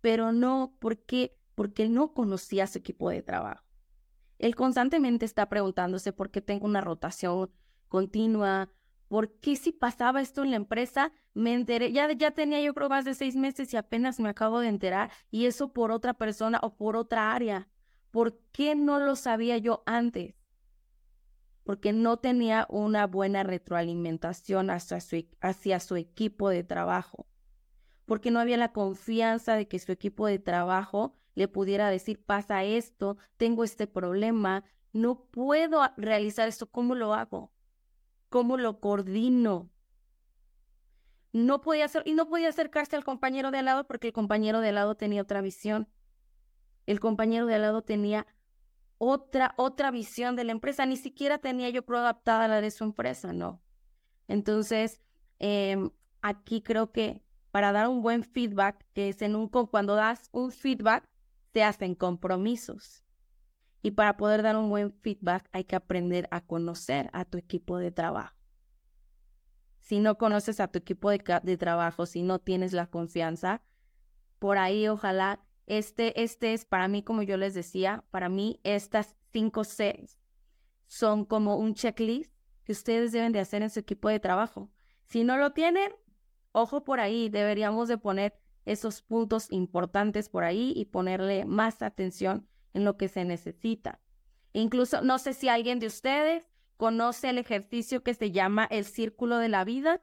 Pero no, porque porque no conocía su equipo de trabajo. Él constantemente está preguntándose por qué tengo una rotación continua, por qué si pasaba esto en la empresa, me enteré, ya, ya tenía yo creo más de seis meses y apenas me acabo de enterar, y eso por otra persona o por otra área. ¿Por qué no lo sabía yo antes? Porque no tenía una buena retroalimentación hacia su, hacia su equipo de trabajo. Porque no había la confianza de que su equipo de trabajo le pudiera decir, pasa esto, tengo este problema, no puedo realizar esto, ¿cómo lo hago? ¿Cómo lo coordino? No podía hacer, y no podía acercarse al compañero de al lado porque el compañero de al lado tenía otra visión. el compañero de al lado tenía otra, otra visión de la empresa, ni siquiera tenía yo pro adaptada a la de su empresa, ¿no? Entonces, em, aquí creo que para dar un buen feedback, que es en un, cuando das un feedback, se hacen compromisos. Y para poder dar un buen feedback hay que aprender a conocer a tu equipo de trabajo. Si no conoces a tu equipo de, de trabajo, si no tienes la confianza, por ahí ojalá este, este es para mí, como yo les decía, para mí estas cinco Cs son como un checklist que ustedes deben de hacer en su equipo de trabajo. Si no lo tienen, ojo por ahí, deberíamos de poner esos puntos importantes por ahí y ponerle más atención en lo que se necesita. Incluso, no sé si alguien de ustedes conoce el ejercicio que se llama el círculo de la vida.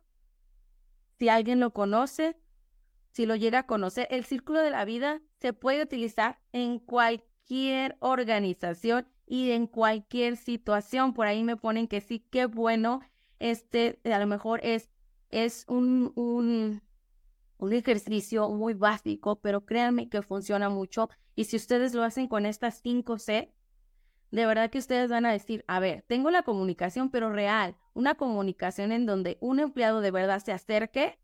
Si alguien lo conoce, si lo llega a conocer, el círculo de la vida se puede utilizar en cualquier organización y en cualquier situación. Por ahí me ponen que sí, qué bueno. Este a lo mejor es, es un, un, un ejercicio muy básico, pero créanme que funciona mucho. Y si ustedes lo hacen con estas 5 C, de verdad que ustedes van a decir, a ver, tengo la comunicación, pero real, una comunicación en donde un empleado de verdad se acerque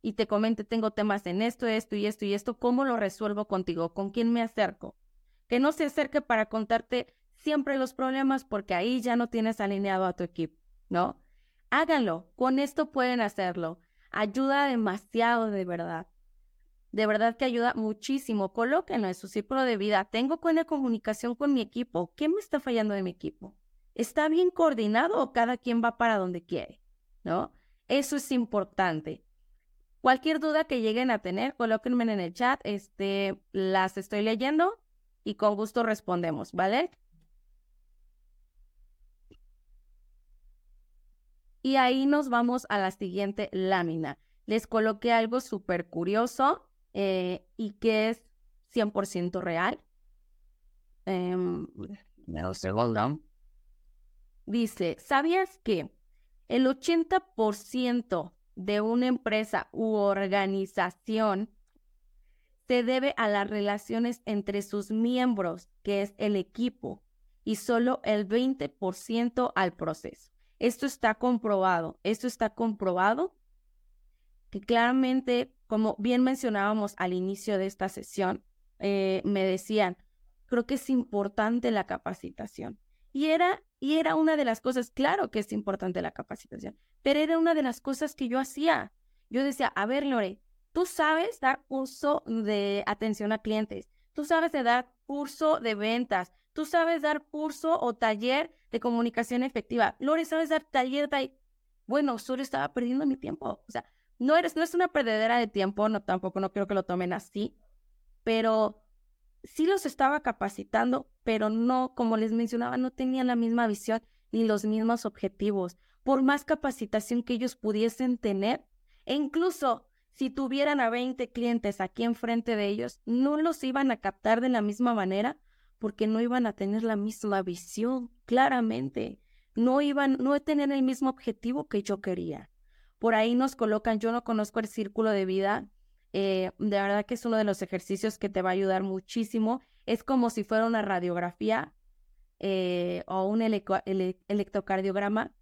y te comente, tengo temas en esto, esto y esto y esto, ¿cómo lo resuelvo contigo? ¿Con quién me acerco? Que no se acerque para contarte siempre los problemas porque ahí ya no tienes alineado a tu equipo, ¿no? Háganlo, con esto pueden hacerlo. Ayuda demasiado de verdad. De verdad que ayuda muchísimo. Colóquenlo en su círculo de vida. Tengo buena comunicación con mi equipo. ¿Qué me está fallando de mi equipo? ¿Está bien coordinado o cada quien va para donde quiere? ¿No? Eso es importante. Cualquier duda que lleguen a tener, colóquenme en el chat, este, las estoy leyendo y con gusto respondemos, ¿vale? Y ahí nos vamos a la siguiente lámina. Les coloqué algo súper curioso eh, y que es 100% real. Eh, dice, ¿sabías que el 80% de una empresa u organización se debe a las relaciones entre sus miembros, que es el equipo, y solo el 20% al proceso. Esto está comprobado, esto está comprobado que claramente, como bien mencionábamos al inicio de esta sesión, eh, me decían, creo que es importante la capacitación. Y era, y era una de las cosas, claro que es importante la capacitación, pero era una de las cosas que yo hacía. Yo decía, a ver, Lore, tú sabes dar curso de atención a clientes, tú sabes de dar curso de ventas, tú sabes dar curso o taller de comunicación efectiva. Lore, ¿sabes dar taller de... Bueno, solo estaba perdiendo mi tiempo. O sea, no, eres, no es una perdedera de tiempo, no, tampoco no creo que lo tomen así, pero sí los estaba capacitando, pero no, como les mencionaba, no tenían la misma visión ni los mismos objetivos. Por más capacitación que ellos pudiesen tener, e incluso si tuvieran a 20 clientes aquí enfrente de ellos, no los iban a captar de la misma manera porque no iban a tener la misma visión, claramente. No iban, no tener el mismo objetivo que yo quería. Por ahí nos colocan, yo no conozco el círculo de vida, eh, de verdad que es uno de los ejercicios que te va a ayudar muchísimo. Es como si fuera una radiografía eh, o un electrocardiograma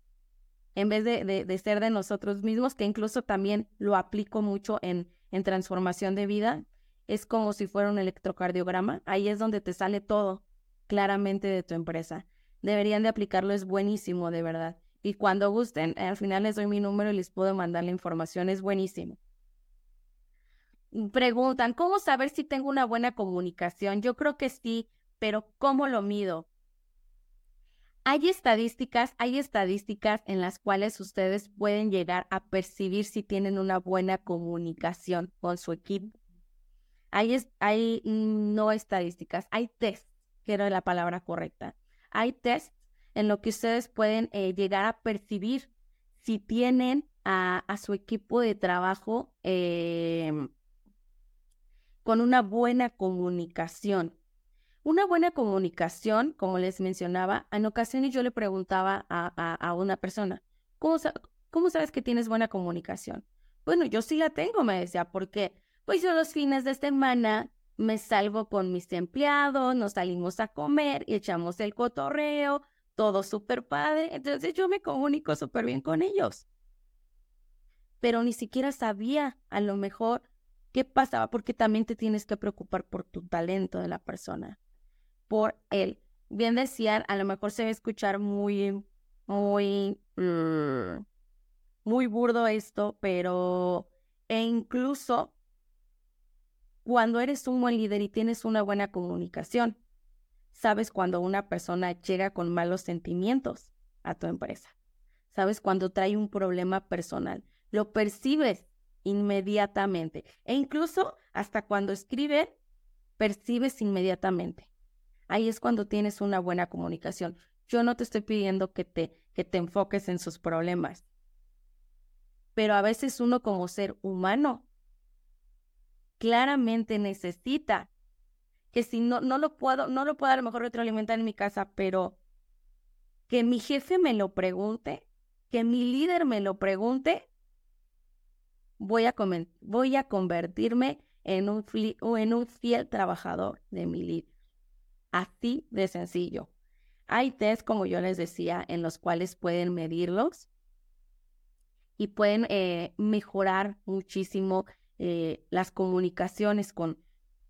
en vez de, de, ser de nosotros mismos, que incluso también lo aplico mucho en, en transformación de vida. Es como si fuera un electrocardiograma. Ahí es donde te sale todo claramente de tu empresa. Deberían de aplicarlo, es buenísimo, de verdad. Y cuando gusten, al final les doy mi número y les puedo mandar la información, es buenísimo. Preguntan, ¿cómo saber si tengo una buena comunicación? Yo creo que sí, pero ¿cómo lo mido? Hay estadísticas, hay estadísticas en las cuales ustedes pueden llegar a percibir si tienen una buena comunicación con su equipo. Hay, hay no estadísticas, hay test, que era la palabra correcta. Hay test en lo que ustedes pueden eh, llegar a percibir si tienen a, su equipo de trabajo em, con una buena comunicación. Una buena comunicación, como les mencionaba, en ocasiones yo le preguntaba a, una persona, ¿cómo, ¿cómo sabes que tienes buena comunicación? Bueno, yo sí la tengo, me decía, porque pues yo los fines de semana me salgo con mis empleados, nos salimos a comer y echamos el cotorreo, todo súper padre. Entonces yo me comunico súper bien con ellos. Pero ni siquiera sabía a lo mejor qué pasaba, porque también te tienes que preocupar por tu talento de la persona, por él. Bien decían, a lo mejor se va a escuchar muy, muy, mm, muy burdo esto, pero e incluso cuando eres un buen líder y tienes una buena comunicación, sabes cuando una persona llega con malos sentimientos a tu empresa. Sabes cuando trae un problema personal. Lo percibes inmediatamente. E incluso hasta cuando escribe, percibes inmediatamente. Ahí es cuando tienes una buena comunicación. Yo no te estoy pidiendo que te, que te enfoques en sus problemas. Pero a veces uno como ser humano claramente necesita, que si no, no lo puedo, no lo puedo a lo mejor retroalimentar en mi casa, pero que mi jefe me lo pregunte, que mi líder me lo pregunte, voy a, voy a convertirme en un, en un fiel trabajador de mi líder. Así de sencillo. Hay test, como yo les decía, en los cuales pueden medirlos y pueden eh, mejorar muchísimo eh, las comunicaciones con,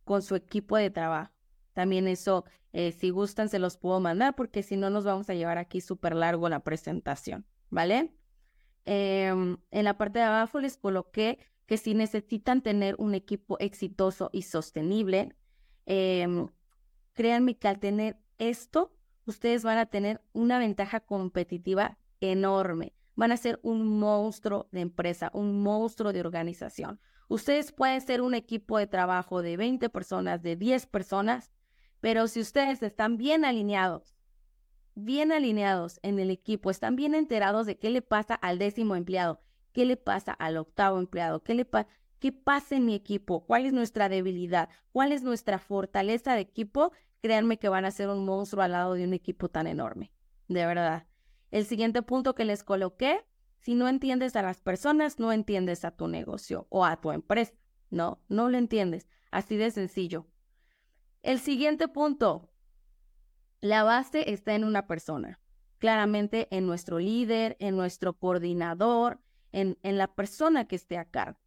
con su equipo de trabajo. También eso, eh, si gustan, se los puedo mandar porque si no nos vamos a llevar aquí súper largo la presentación, ¿vale? Em, en la parte de abajo les coloqué que si necesitan tener un equipo exitoso y sostenible, em, créanme que al tener esto, ustedes van a tener una ventaja competitiva enorme. Van a ser un monstruo de empresa, un monstruo de organización. Ustedes pueden ser un equipo de trabajo de 20 personas, de 10 personas, pero si ustedes están bien alineados, bien alineados en el equipo, están bien enterados de qué le pasa al décimo empleado, qué le pasa al octavo empleado, qué le pasa, qué pasa en mi equipo, cuál es nuestra debilidad, cuál es nuestra fortaleza de equipo, créanme que van a ser un monstruo al lado de un equipo tan enorme, de verdad. El siguiente punto que les coloqué si no entiendes a las personas, no entiendes a tu negocio o a tu empresa. No, no lo entiendes. Así de sencillo. El siguiente punto. La base está en una persona. Claramente en nuestro líder, en nuestro coordinador, en, en la persona que esté a cargo.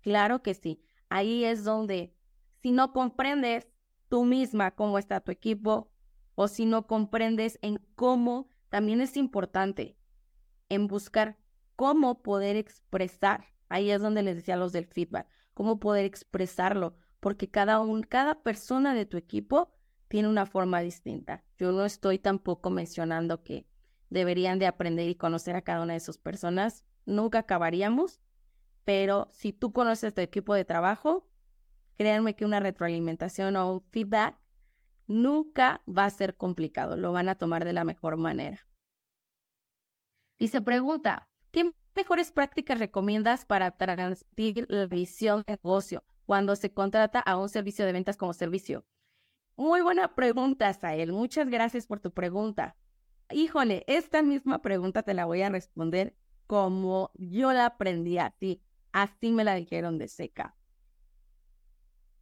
Claro que sí. Ahí es donde, si no comprendes tú misma cómo está tu equipo, o si no comprendes en cómo, también es importante en buscar cómo poder expresar. Ahí es donde les decía los del feedback, cómo poder expresarlo, porque cada, un, cada persona de tu equipo tiene una forma distinta. Yo no estoy tampoco mencionando que deberían de aprender y conocer a cada una de sus personas. Nunca acabaríamos, pero si tú conoces tu equipo de trabajo, créanme que una retroalimentación o un feedback nunca va a ser complicado, lo van a tomar de la mejor manera. Y se pregunta, ¿Qué mejores prácticas recomiendas para transmitir la visión de negocio cuando se contrata a un servicio de ventas como servicio? Muy buena pregunta, Sael. Muchas gracias por tu pregunta. Híjole, esta misma pregunta te la voy a responder como yo la aprendí a ti. Así me la dijeron de seca.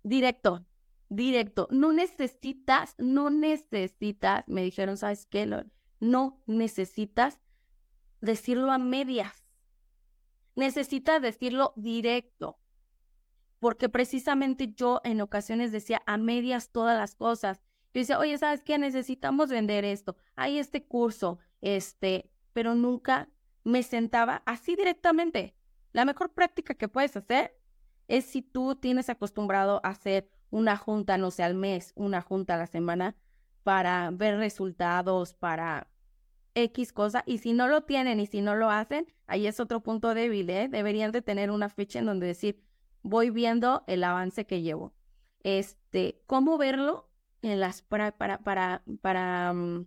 Directo, directo. No necesitas, no necesitas, me dijeron, ¿sabes qué? No necesitas decirlo a medias. Necesitas decirlo directo. Porque precisamente yo en ocasiones decía a medias todas las cosas. Yo decía, oye, ¿sabes qué? Necesitamos vender esto. Hay este curso, este, pero nunca me sentaba así directamente. La mejor práctica que puedes hacer es si tú tienes acostumbrado a hacer una junta, no sé, al mes, una junta a la semana, para ver resultados, para X cosa y si no lo tienen y si no lo hacen, ahí es otro punto débil, ¿eh? Deberían de tener una fecha en donde decir, voy viendo el avance que llevo. Este, ¿cómo verlo en las para para para para mm,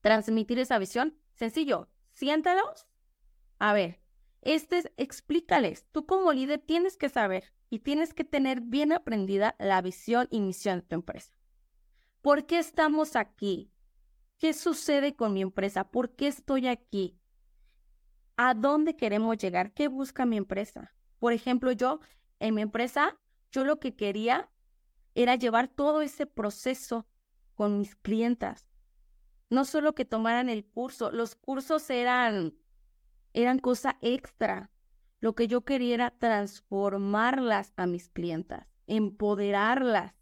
transmitir esa visión? Sencillo, siéntalos. A ver, este es, explícales. Tú como líder tienes que saber y tienes que tener bien aprendida la visión y misión de tu empresa. ¿Por qué estamos aquí? ¿Qué sucede con mi empresa? ¿Por qué estoy aquí? ¿A dónde queremos llegar? ¿Qué busca mi empresa? Por ejemplo, yo en mi empresa, yo lo que quería era llevar todo ese proceso con mis clientas. No solo que tomaran el curso, los cursos eran, eran cosa extra. Lo que yo quería era transformarlas a mis clientas, empoderarlas,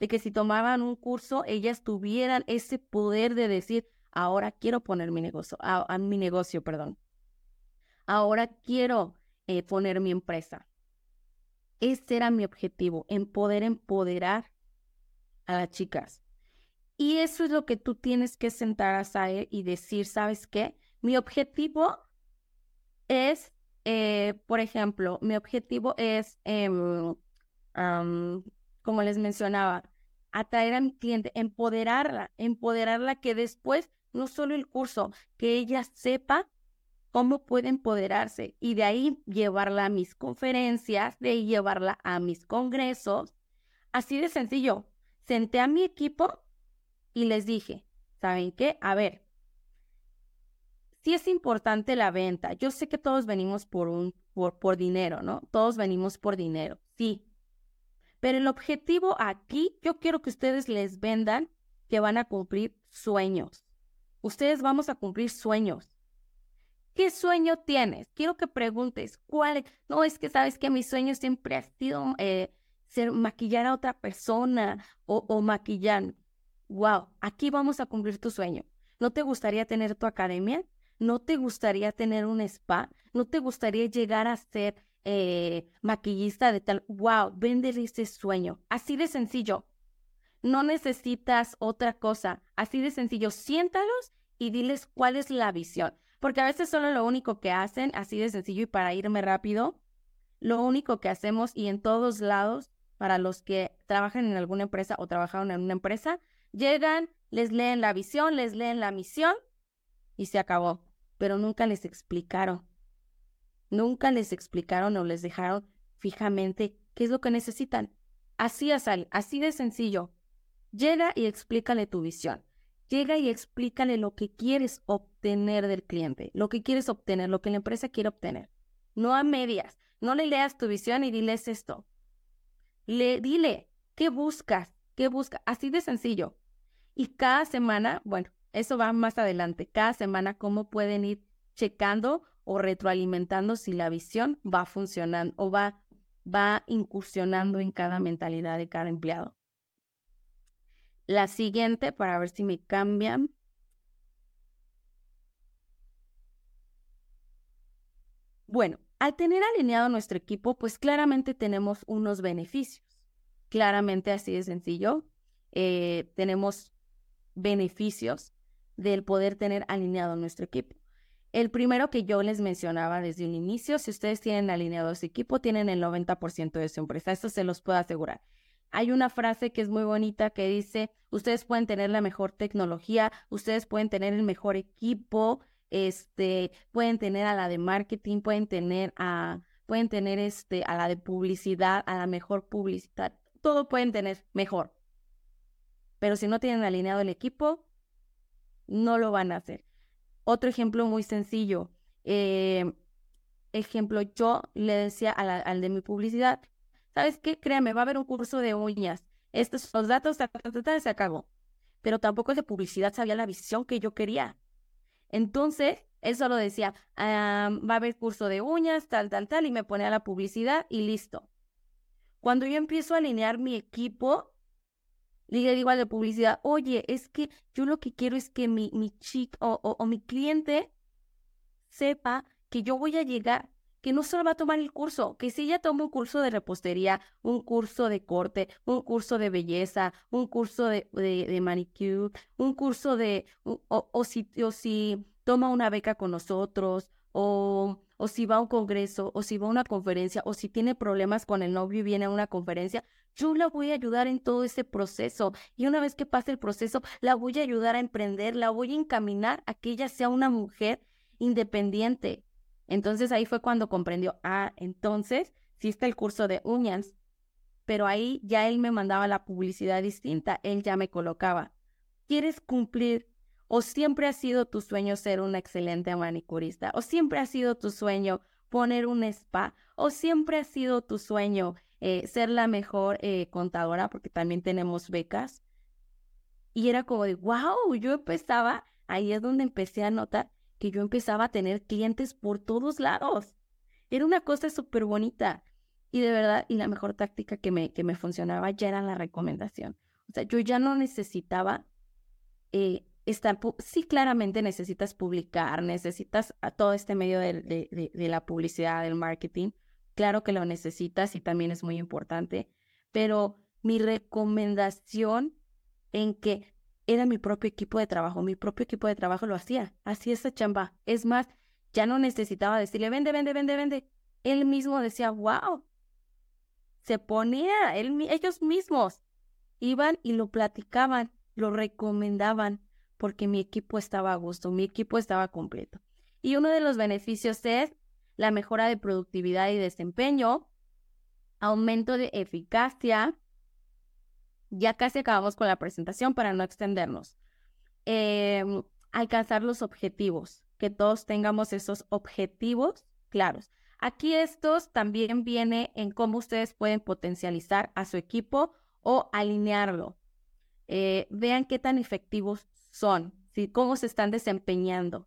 de que si tomaban un curso, ellas tuvieran ese poder de decir, ahora quiero poner mi negocio, a, mi negocio, perdón. Ahora quiero eh, poner mi empresa. Ese era mi objetivo, en poder empoderar a las chicas. Y eso es lo que tú tienes que sentar a saber y decir, ¿sabes qué? Mi objetivo es, eh, por ejemplo, mi objetivo es, em, como les mencionaba, atraer a mi cliente, empoderarla, empoderarla que después, no solo el curso, que ella sepa cómo puede empoderarse y de ahí llevarla a mis conferencias, de ahí llevarla a mis congresos. Así de sencillo. Senté a mi equipo y les dije, ¿saben qué? A ver, sí es importante la venta. Yo sé que todos venimos por un por, por dinero, ¿no? Todos venimos por dinero, sí. Pero el objetivo aquí, yo quiero que ustedes les vendan que van a cumplir sueños. Ustedes vamos a cumplir sueños. ¿Qué sueño tienes? Quiero que preguntes, ¿cuál? No, es que sabes que mi sueño siempre ha sido eh, ser, maquillar a otra persona o, o maquillar. Wow, aquí vamos a cumplir tu sueño. ¿No te gustaría tener tu academia? ¿No te gustaría tener un spa? ¿No te gustaría llegar a ser eh, maquillista de tal? Wow, vender ese sueño. Así de sencillo. No necesitas otra cosa. Así de sencillo. Siéntalos y diles cuál es la visión. Porque a veces solo lo único que hacen, así de sencillo y para irme rápido, lo único que hacemos y en todos lados, para los que trabajan en alguna empresa o trabajaron en una empresa, llegan, les leen la visión, les leen la misión y se acabó. Pero nunca les explicaron. Nunca les explicaron o les dejaron fijamente qué es lo que necesitan. Así es, así de sencillo. Llega y explícale tu visión. Llega y explícale lo que quieres obtener del cliente, lo que quieres obtener, lo que la empresa quiere obtener. No a medias. No le leas tu visión y diles esto. Le, dile, ¿qué buscas? ¿Qué buscas? Así de sencillo. Y cada semana, bueno, eso va más adelante. Cada semana, cómo pueden ir checando o retroalimentando si la visión va funcionando o va, va incursionando en cada mentalidad de cada empleado. La siguiente, para ver si me cambian. Bueno, al tener alineado nuestro equipo, pues claramente tenemos unos beneficios. Claramente así de sencillo. Eh, tenemos beneficios del poder tener alineado nuestro equipo. El primero que yo les mencionaba desde un inicio, si ustedes tienen alineado su equipo, tienen el 90% de su empresa. Eso se los puedo asegurar. Hay una frase que es muy bonita que dice, ustedes pueden tener la mejor tecnología, ustedes pueden tener el mejor equipo, este, pueden tener a la de marketing, pueden tener a, pueden tener este, a la de publicidad, a la mejor publicidad, todo pueden tener mejor. Pero si no tienen alineado el equipo, no lo van a hacer. Otro ejemplo muy sencillo. Eh, ejemplo, yo le decía al de mi publicidad, ¿sabes qué? Créame, va a haber un curso de uñas. Estos son los datos, se acabó. Pero tampoco de publicidad sabía la visión que yo quería. Entonces, él solo decía, va a haber curso de uñas, tal, tal, tal, y me ponía la publicidad y listo. Cuando yo empiezo a alinear mi equipo, le digo al de publicidad, oye, es que yo lo que quiero es que mi, mi chico o mi cliente sepa que yo voy a llegar que no solo va a tomar el curso, que si ella toma un curso de repostería, un curso de corte, un curso de belleza, un curso de, de, manicure, un curso de, o, si, o si toma una beca con nosotros, o, o si va a un congreso, o si va a una conferencia, o si tiene problemas con el novio y viene a una conferencia, yo la voy a ayudar en todo ese proceso. Y una vez que pase el proceso, la voy a ayudar a emprender, la voy a encaminar a que ella sea una mujer independiente, entonces ahí fue cuando comprendió, ah, entonces sí está el curso de uñas, pero ahí ya él me mandaba la publicidad distinta, él ya me colocaba. ¿Quieres cumplir o siempre ha sido tu sueño ser una excelente manicurista o siempre ha sido tu sueño poner un spa o siempre ha sido tu sueño eh, ser la mejor eh, contadora, porque también tenemos becas. Y era como de, wow, yo empezaba, ahí es donde empecé a notar que yo empezaba a tener clientes por todos lados. Era una cosa súper bonita. Y de verdad, y la mejor táctica que me, que me funcionaba ya era la recomendación. O sea, yo ya no necesitaba eh, estar, sí, claramente necesitas publicar, necesitas a todo este medio de, de, de, la publicidad, del marketing. Claro que lo necesitas y también es muy importante, pero mi recomendación en que era mi propio equipo de trabajo, mi propio equipo de trabajo lo hacía, hacía esa chamba. Es más, ya no necesitaba decirle, vende, vende, vende, vende. Él mismo decía, wow. Se ponía, él, ellos mismos iban y lo platicaban, lo recomendaban, porque mi equipo estaba a gusto, mi equipo estaba completo. Y uno de los beneficios es la mejora de productividad y desempeño, aumento de eficacia. Ya casi acabamos con la presentación para no extendernos. Em, alcanzar los objetivos, que todos tengamos esos objetivos claros. Aquí estos también viene en cómo ustedes pueden potencializar a su equipo o alinearlo. Eh, vean qué tan efectivos son, cómo se están desempeñando.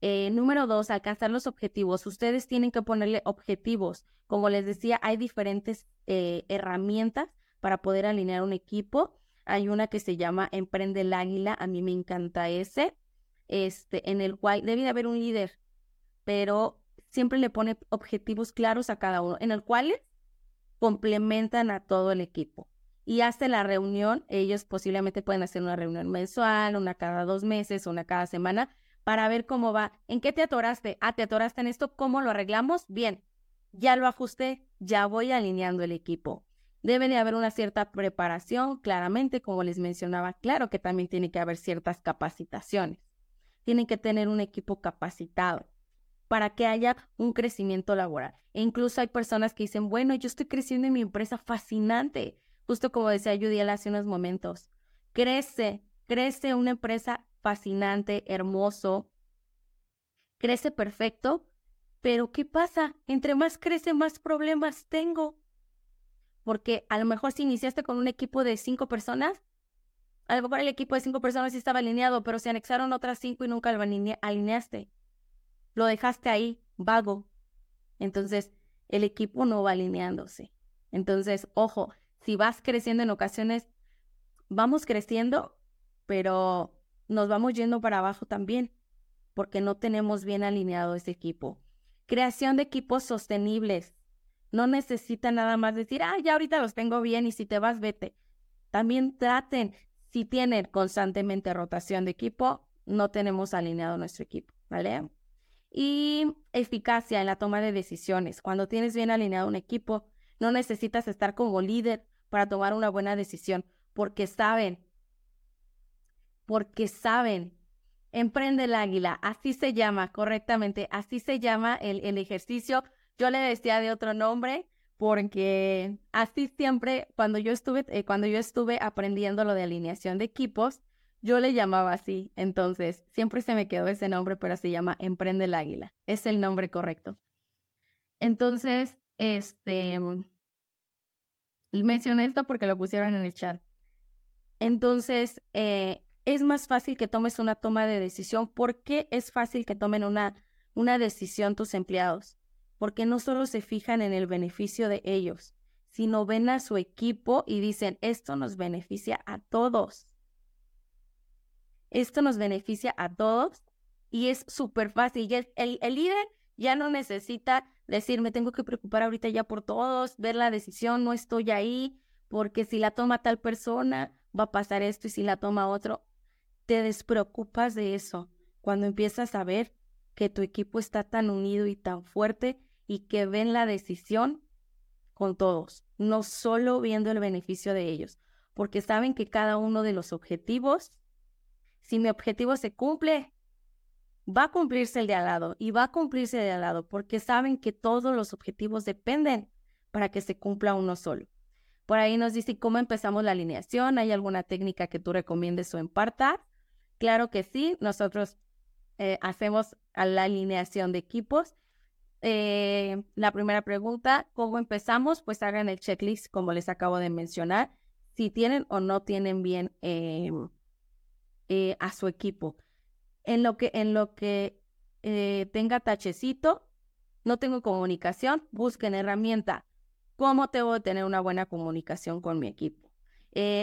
Eh, número dos, alcanzar los objetivos. Ustedes tienen que ponerle objetivos. Como les decía, hay diferentes eh, herramientas para poder alinear un equipo. Hay una que se llama Emprende el Águila. A mí me encanta ese, este, en el cual debe de haber un líder, pero siempre le pone objetivos claros a cada uno, en el cual complementan a todo el equipo y hasta la reunión, ellos posiblemente pueden hacer una reunión mensual, una cada dos meses, una cada semana, para ver cómo va. ¿En qué te atoraste? Ah, te atoraste en esto, ¿cómo lo arreglamos? Bien, ya lo ajusté, ya voy alineando el equipo. Debe de haber una cierta preparación, claramente, como les mencionaba, claro que también tiene que haber ciertas capacitaciones. Tienen que tener un equipo capacitado para que haya un crecimiento laboral. E incluso hay personas que dicen, bueno, yo estoy creciendo en mi empresa fascinante, justo como decía Judiel hace unos momentos, crece, crece una empresa fascinante, hermoso, crece perfecto, pero ¿qué pasa? Entre más crece, más problemas tengo. Porque a lo mejor si iniciaste con un equipo de cinco personas, a lo mejor el equipo de cinco personas sí estaba alineado, pero se anexaron otras cinco y nunca lo alineaste. Lo dejaste ahí, vago. Entonces, el equipo no va alineándose. Entonces, ojo, si vas creciendo en ocasiones, vamos creciendo, pero nos vamos yendo para abajo también, porque no tenemos bien alineado ese equipo. Creación de equipos sostenibles. No necesita nada más decir, ah, ya ahorita los tengo bien y si te vas, vete. También traten, si tienen constantemente rotación de equipo, no tenemos alineado nuestro equipo, ¿vale? Y eficacia en la toma de decisiones. Cuando tienes bien alineado un equipo, no necesitas estar como líder para tomar una buena decisión, porque saben, porque saben. Emprende el águila, así se llama correctamente, así se llama el, el ejercicio. Yo le decía de otro nombre porque así siempre, cuando yo estuve, eh, cuando yo estuve aprendiendo lo de alineación de equipos, yo le llamaba así. Entonces, siempre se me quedó ese nombre, pero se llama Emprende el Águila. Es el nombre correcto. Entonces, este, Mencioné esto porque lo pusieron en el chat. Entonces, eh, es más fácil que tomes una toma de decisión. ¿Por qué es fácil que tomen una, una decisión tus empleados? Porque no solo se fijan en el beneficio de ellos, sino ven a su equipo y dicen, esto nos beneficia a todos. Esto nos beneficia a todos y es súper fácil. el, el líder ya no necesita decir, me tengo que preocupar ahorita ya por todos, ver la decisión, no estoy ahí, porque si la toma tal persona, va a pasar esto y si la toma otro, te despreocupas de eso cuando empiezas a ver que tu equipo está tan unido y tan fuerte y que ven la decisión con todos, no solo viendo el beneficio de ellos, porque saben que cada uno de los objetivos, si mi objetivo se cumple, va a cumplirse el de al lado y va a cumplirse el de al lado porque saben que todos los objetivos dependen para que se cumpla uno solo. Por ahí nos dice cómo empezamos la alineación, ¿hay alguna técnica que tú recomiendes o impartas? Claro que sí, nosotros eh, hacemos la alineación de equipos eh, la primera pregunta, ¿cómo empezamos? Pues hagan el checklist como les acabo de mencionar, si tienen o no tienen bien eh, a su equipo. En lo que, en lo que eh, tenga tachecito, no tengo comunicación, busquen herramienta. ¿Cómo tengo que tener una buena comunicación con mi equipo?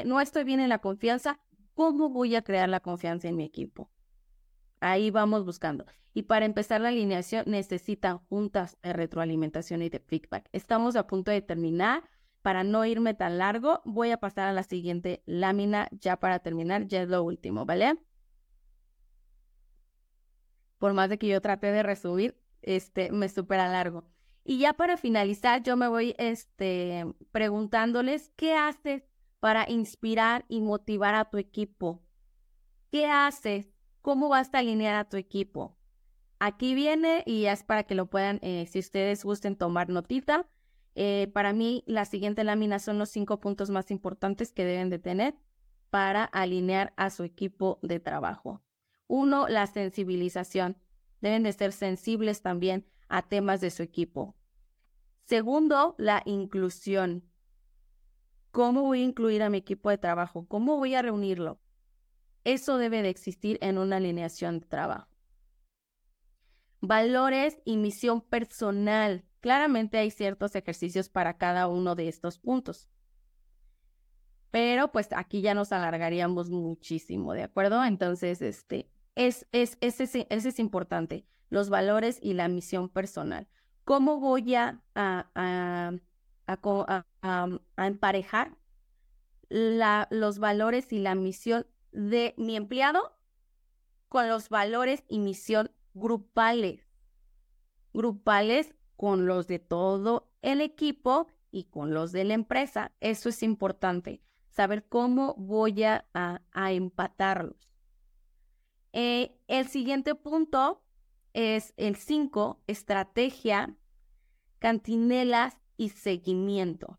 no estoy bien en la confianza, ¿cómo voy a crear la confianza en mi equipo? Ahí vamos buscando. Y para empezar la alineación necesitan juntas de retroalimentación y de feedback. Estamos a punto de terminar. Para no irme tan largo, voy a pasar a la siguiente lámina ya para terminar. Ya es lo último, ¿vale? Por más de que yo trate de resumir, este me supera largo. Y ya para finalizar, yo me voy este, preguntándoles qué haces para inspirar y motivar a tu equipo. ¿Qué haces cómo vas a alinear a tu equipo. Aquí viene y es para que lo puedan, eh, si ustedes gusten tomar notita. Eh, para mí, la siguiente lámina son los cinco puntos más importantes que deben de tener para alinear a su equipo de trabajo. Uno, la sensibilización. Deben de ser sensibles también a temas de su equipo. Segundo, la inclusión. ¿Cómo voy a incluir a mi equipo de trabajo? ¿Cómo voy a reunirlo? Eso debe de existir en una alineación de trabajo. Valores y misión personal. Claramente hay ciertos ejercicios para cada uno de estos puntos. Pero pues aquí ya nos alargaríamos muchísimo, ¿de acuerdo? Entonces, este, es, es, ese, es importante, los valores y la misión personal. ¿Cómo voy a, a, emparejar los valores y la misión de mi empleado con los valores y misión grupales. Grupales con los de todo el equipo y con los de la empresa. Eso es importante, saber cómo voy a, empatarlos. Eh, el siguiente punto es el 5, estrategia, cantinelas y seguimiento.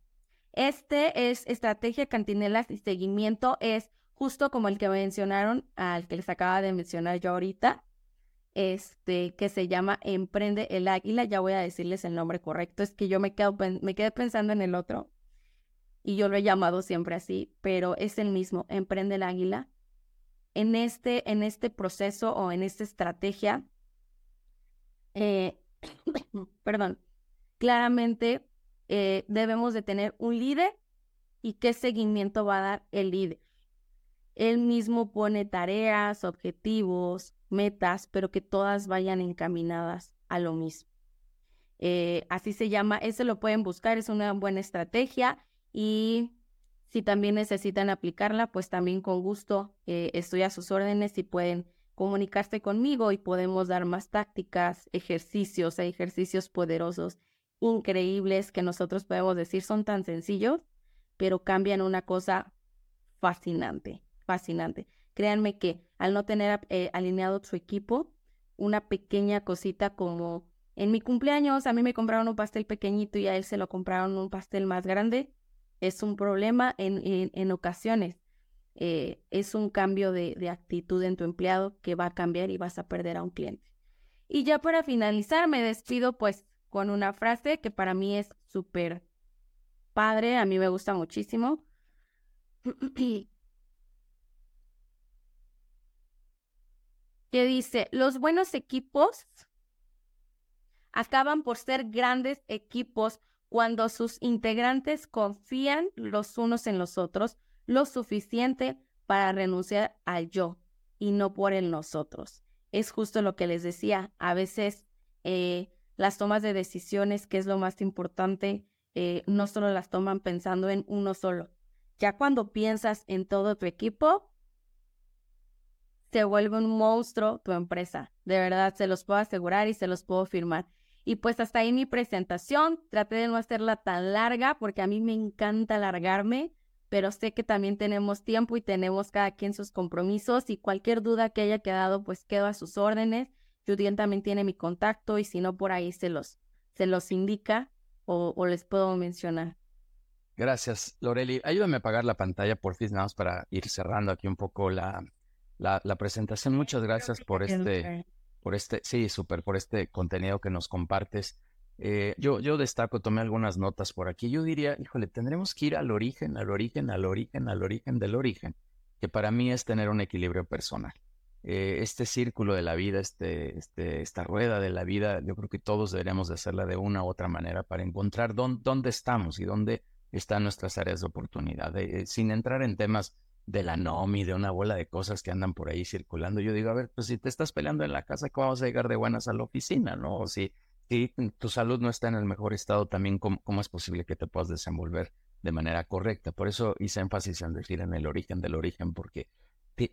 Este es estrategia, cantinelas y seguimiento, es justo como el que mencionaron, al que les acaba de mencionar yo ahorita, este, que se llama Emprende el Águila. Ya voy a decirles el nombre correcto. Es que yo me, quedo, me quedé pensando en el otro y yo lo he llamado siempre así, pero es el mismo, Emprende el Águila. En este, en este proceso o en esta estrategia, eh, perdón, claramente eh, debemos de tener un líder y qué seguimiento va a dar el líder. Él mismo pone tareas, objetivos, metas, pero que todas vayan encaminadas a lo mismo. Eh, así se llama, ese lo pueden buscar, es una buena estrategia y si también necesitan aplicarla, pues también con gusto eh, estoy a sus órdenes y pueden comunicarse conmigo y podemos dar más tácticas, ejercicios, ejercicios poderosos, increíbles que nosotros podemos decir son tan sencillos, pero cambian una cosa fascinante fascinante. Créanme que al no tener eh, alineado su equipo, una pequeña cosita como en mi cumpleaños a mí me compraron un pastel pequeñito y a él se lo compraron un pastel más grande, es un problema en, en, ocasiones. Eh, es un cambio de, de actitud en tu empleado que va a cambiar y vas a perder a un cliente. Y ya para finalizar, me despido pues con una frase que para mí es súper padre, a mí me gusta muchísimo. que dice, los buenos equipos acaban por ser grandes equipos cuando sus integrantes confían los unos en los otros lo suficiente para renunciar al yo y no por el nosotros. Es justo lo que les decía, a veces eh, las tomas de decisiones, que es lo más importante, eh, no solo las toman pensando en uno solo. Ya cuando piensas en todo tu equipo, se vuelve un monstruo tu empresa. De verdad, se los puedo asegurar y se los puedo firmar. Y pues hasta ahí mi presentación. Traté de no hacerla tan larga porque a mí me encanta alargarme, pero sé que también tenemos tiempo y tenemos cada quien sus compromisos y cualquier duda que haya quedado, pues quedo a sus órdenes. Julián también tiene mi contacto y si no, por ahí se los, se los indica o, o les puedo mencionar. Gracias, Loreli. Ayúdame a apagar la pantalla, por fin, nada más para ir cerrando aquí un poco la, la, presentación. Muchas gracias por este, por este, sí, súper, por este contenido que nos compartes. eh, yo, yo destaco, tomé algunas notas por aquí. Yo diría, híjole, tendremos que ir al origen, al origen, al origen, al origen del origen, que para mí es tener un equilibrio personal. Eh, este círculo de la vida, este, este, esta rueda de la vida, yo creo que todos deberíamos de hacerla de una u otra manera para encontrar dónde, estamos y dónde están nuestras áreas de oportunidad, eh, sin entrar en temas de la NOMI, de una bola de cosas que andan por ahí circulando. Yo digo, a ver, pues si te estás peleando en la casa, ¿cómo vamos a llegar de buenas a la oficina? ¿No? O si, si tu salud no está en el mejor estado, también cómo, cómo es posible que te puedas desenvolver de manera correcta. Por eso hice énfasis en decir en el origen del origen, porque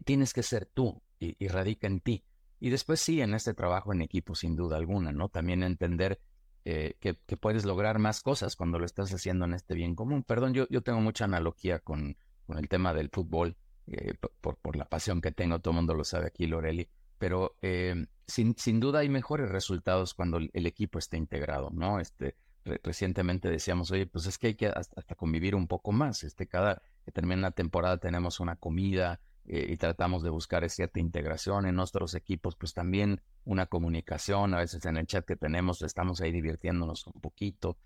tienes que ser tú y, radica en ti. Y después sí, en este trabajo en equipo, sin duda alguna, ¿no? También entender eh, que, puedes lograr más cosas cuando lo estás haciendo en este bien común. Perdón, yo, yo tengo mucha analogía con, con el tema del fútbol, eh, por, por, la pasión que tengo, todo el mundo lo sabe aquí, Loreli, pero eh, sin, sin duda hay mejores resultados cuando el, equipo está integrado, ¿no? Este, recientemente decíamos, oye, pues es que hay que hasta, convivir un poco más, este, cada que termina la temporada tenemos una comida, eh, y tratamos de buscar cierta integración en nuestros equipos, pues también una comunicación, a veces en el chat que tenemos estamos ahí divirtiéndonos un poquito.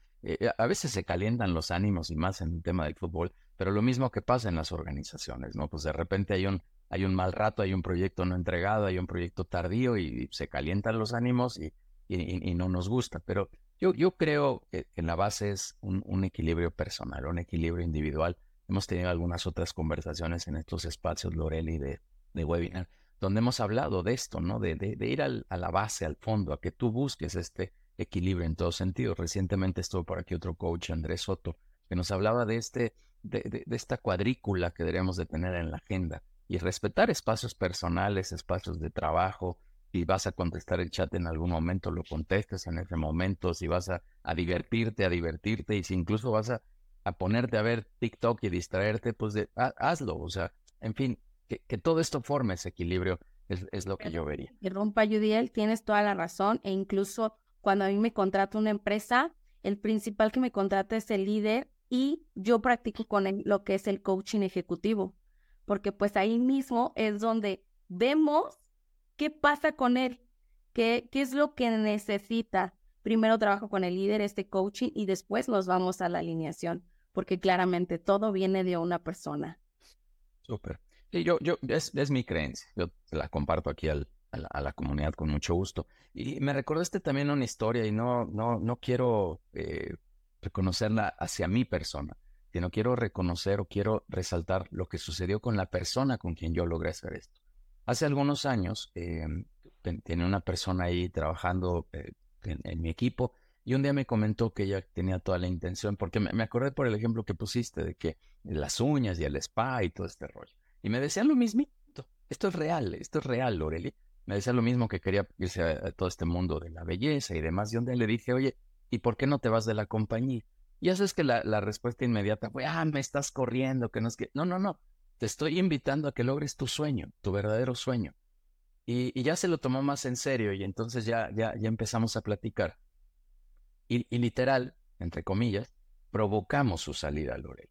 A veces se calientan los ánimos y más en el tema del fútbol, pero lo mismo que pasa en las organizaciones, ¿no? Pues de repente hay un, hay un mal rato, hay un proyecto no entregado, hay un proyecto tardío y, se calientan los ánimos y, y, no nos gusta. Pero yo, yo creo que en la base es un, un equilibrio personal, un equilibrio individual Hemos tenido algunas otras conversaciones en estos espacios, Loreli, de, de webinar, donde hemos hablado de esto, ¿no? De, de, ir a la base, al fondo, a que tú busques este equilibrio en todos sentidos. Recientemente estuvo por aquí otro coach, Andrés Soto, que nos hablaba de, este, de, esta cuadrícula que deberíamos de tener en la agenda y respetar espacios personales, espacios de trabajo. Si vas a contestar el chat en algún momento, lo contestes en ese momento. Si vas a, a divertirte, a divertirte. Y si incluso vas a a ponerte a ver TikTok y distraerte, pues de, hazlo. O sea, en fin, que, todo esto forme ese equilibrio es, lo que yo vería. Y rompa, Judiel, tienes toda la razón. E incluso cuando a mí me contrata una empresa, el principal que me contrata es el líder y yo practico con él lo que es el coaching ejecutivo, porque pues ahí mismo es donde vemos qué pasa con él, qué, qué es lo que necesita. Primero trabajo con el líder, este coaching, y después nos vamos a la alineación porque claramente todo viene de una persona. Súper. Y yo, yo, es, es, mi creencia. Yo la comparto aquí al, a, la, comunidad con mucho gusto. Y me recordaste también una historia y no, no, no quiero eh, reconocerla hacia mi persona, sino quiero reconocer o quiero resaltar lo que sucedió con la persona con quien yo logré hacer esto. Hace algunos años eh, tenía una persona ahí trabajando eh, en, mi equipo y un día me comentó que ella tenía toda la intención, porque me, acordé por el ejemplo que pusiste de que las uñas y el spa y todo este rollo. Y me decían lo mismito. Esto es real, esto es real, Loreli. Me decía lo mismo que quería irse a, todo este mundo de la belleza y demás. Y un día le dije, oye, ¿y por qué no te vas de la compañía? Y eso es que la, respuesta inmediata fue, ah, me estás corriendo, que no es que... No, no, no. Te estoy invitando a que logres tu sueño, tu verdadero sueño. Y, y ya se lo tomó más en serio y entonces ya, ya, ya empezamos a platicar. Y, literal, entre comillas, provocamos su salida a Lorel.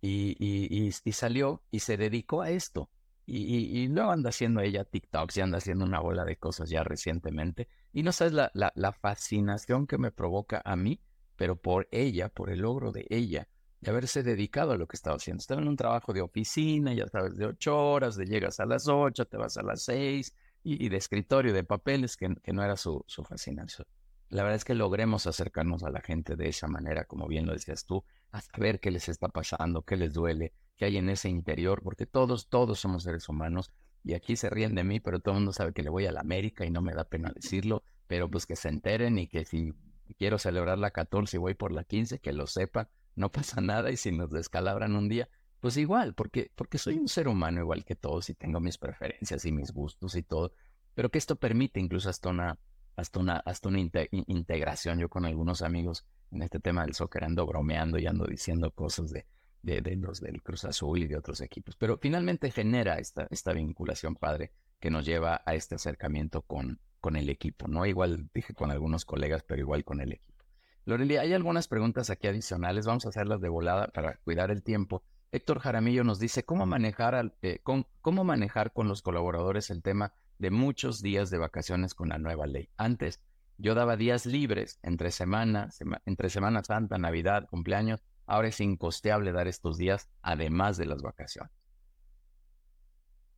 Y, y, y, salió y se dedicó a esto. Y, luego anda haciendo ella TikToks y anda haciendo una bola de cosas ya recientemente. Y no sabes la, la, fascinación que me provoca a mí, pero por ella, por el logro de ella, de haberse dedicado a lo que estaba haciendo. Estaba en un trabajo de oficina, ya sabes, de ocho horas, de llegas a las ocho, te vas a las seis, y, de escritorio, de papeles, que, que no era su, su fascinación la verdad es que logremos acercarnos a la gente de esa manera, como bien lo decías tú, a saber qué les está pasando, qué les duele, qué hay en ese interior, porque todos, todos somos seres humanos y aquí se ríen de mí, pero todo el mundo sabe que le voy a la América y no me da pena decirlo, pero pues que se enteren y que si quiero celebrar la 14 y voy por la 15, que lo sepan, no pasa nada y si nos descalabran un día, pues igual, porque, porque soy un ser humano igual que todos y tengo mis preferencias y mis gustos y todo, pero que esto permite incluso hasta una hasta una, hasta una integración. Yo con algunos amigos en este tema del soccer ando bromeando y ando diciendo cosas de, de, los del Cruz Azul y de otros equipos. Pero finalmente genera esta, esta vinculación padre que nos lleva a este acercamiento con, con el equipo, ¿no? Igual dije con algunos colegas, pero igual con el equipo. Lorelia, hay algunas preguntas aquí adicionales, vamos a hacerlas de volada para cuidar el tiempo. Héctor Jaramillo nos dice, ¿cómo manejar, eh, con, cómo manejar con los colaboradores el tema de muchos días de vacaciones con la nueva ley. Antes yo daba días libres entre semana, entre Semana Santa, Navidad, cumpleaños. Ahora es incosteable dar estos días, además de las vacaciones.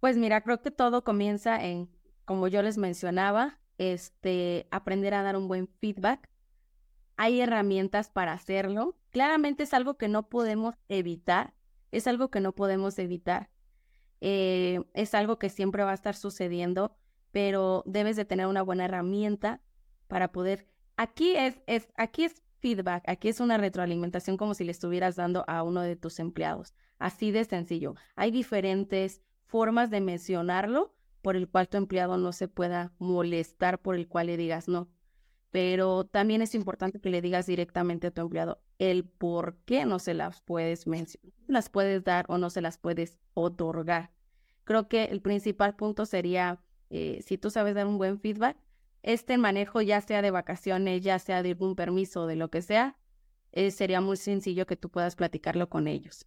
Pues mira, creo que todo comienza en, como yo les mencionaba, este, aprender a dar un buen feedback. Hay herramientas para hacerlo. Claramente es algo que no podemos evitar, es algo que no podemos evitar. Eh, es algo que siempre va a estar sucediendo, pero debes de tener una buena herramienta para poder. Aquí es, es, aquí es feedback, aquí es una retroalimentación como si le estuvieras dando a uno de tus empleados. Así de sencillo. Hay diferentes formas de mencionarlo por el cual tu empleado no se pueda molestar, por el cual le digas no. Pero también es importante que le digas directamente a tu empleado el por qué no se las puedes mencionar, las puedes dar o no se las puedes otorgar. Creo que el principal punto sería, eh, si tú sabes dar un buen feedback, este manejo, ya sea de vacaciones, ya sea de algún permiso, de lo que sea, eh, sería muy sencillo que tú puedas platicarlo con ellos.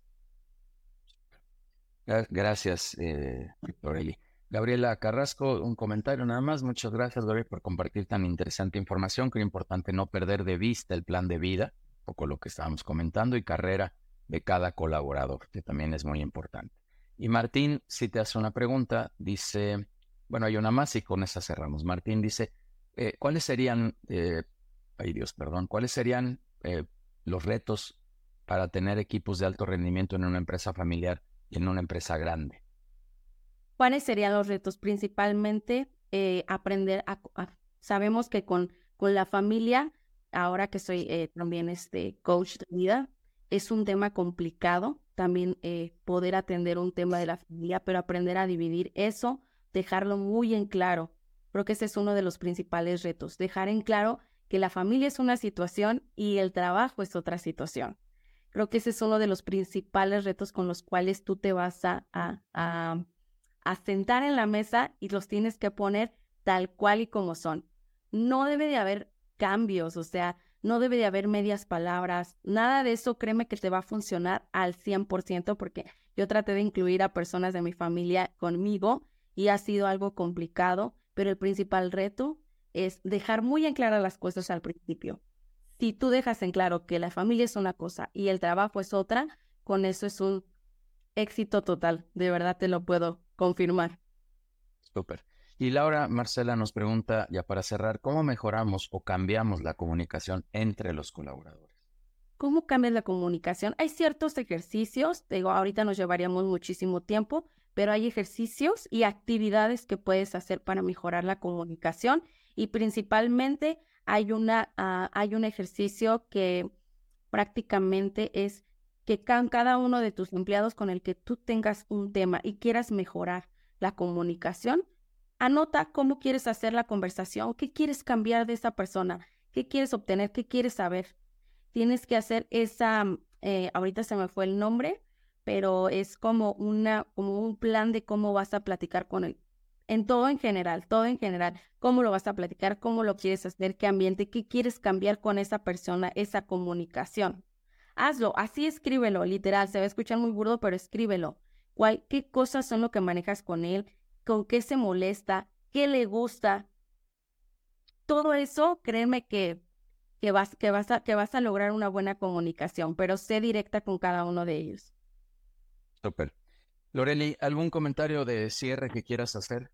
Gracias, eh, Gabriela Carrasco, un comentario nada más. Muchas gracias, Gabriel, por compartir tan interesante información. Creo importante no perder de vista el plan de vida, un poco lo que estábamos comentando, y carrera de cada colaborador, que también es muy importante. Y Martín, si te hace una pregunta, dice, bueno, hay una más y con esa cerramos. Martín dice, eh, ¿cuáles serían, eh, ay Dios, perdón, cuáles serían eh, los retos para tener equipos de alto rendimiento en una empresa familiar y en una empresa grande? ¿Cuáles serían los retos? Principalmente aprender a, sabemos que con, con la familia, ahora que soy también este coach de vida, es un tema complicado también poder atender un tema de la familia, pero aprender a dividir eso, dejarlo muy en claro Creo que ese es uno de los principales retos, dejar en claro que la familia es una situación y el trabajo es otra situación. Creo que ese es uno de los principales retos con los cuales tú te vas a, a, sentar en la mesa y los tienes que poner tal cual y como son. No debe de haber cambios, o sea, no debe de haber medias palabras, nada de eso créeme que te va a funcionar al 100% porque yo traté de incluir a personas de mi familia conmigo y ha sido algo complicado pero el principal reto es dejar muy en claras las cosas al principio. Si tú dejas en claro que la familia es una cosa y el trabajo es otra, con eso es un éxito total. De verdad te lo puedo confirmar. Súper. Y Laura Marcela nos pregunta, ya para cerrar, ¿cómo mejoramos o cambiamos la comunicación entre los colaboradores? ¿Cómo cambias la comunicación? Hay ciertos ejercicios, digo, ahorita nos llevaríamos muchísimo tiempo, pero hay ejercicios y actividades que puedes hacer para mejorar la comunicación y principalmente hay, una, ah, hay un ejercicio que prácticamente es que cada uno de tus empleados con el que tú tengas un tema y quieras mejorar la comunicación, anota cómo quieres hacer la conversación, qué quieres cambiar de esa persona, qué quieres obtener, qué quieres saber. Tienes que hacer esa, eh, ahorita se me fue el nombre, pero es como una, como un plan de cómo vas a platicar con él. En todo en general, todo en general, cómo lo vas a platicar, cómo lo quieres hacer, qué ambiente, qué quieres cambiar con esa persona, esa comunicación. Hazlo, así escríbelo, literal, se va a escuchar muy burdo, pero escríbelo. ¿Cuál, ¿Qué cosas son lo que manejas con él? ¿Con qué se molesta? ¿Qué le gusta? Todo eso, créeme que, que, vas, que, vas a, que vas a lograr una buena comunicación, pero sé directa con cada uno de ellos. Loreli, ¿algún comentario de cierre que quieras hacer?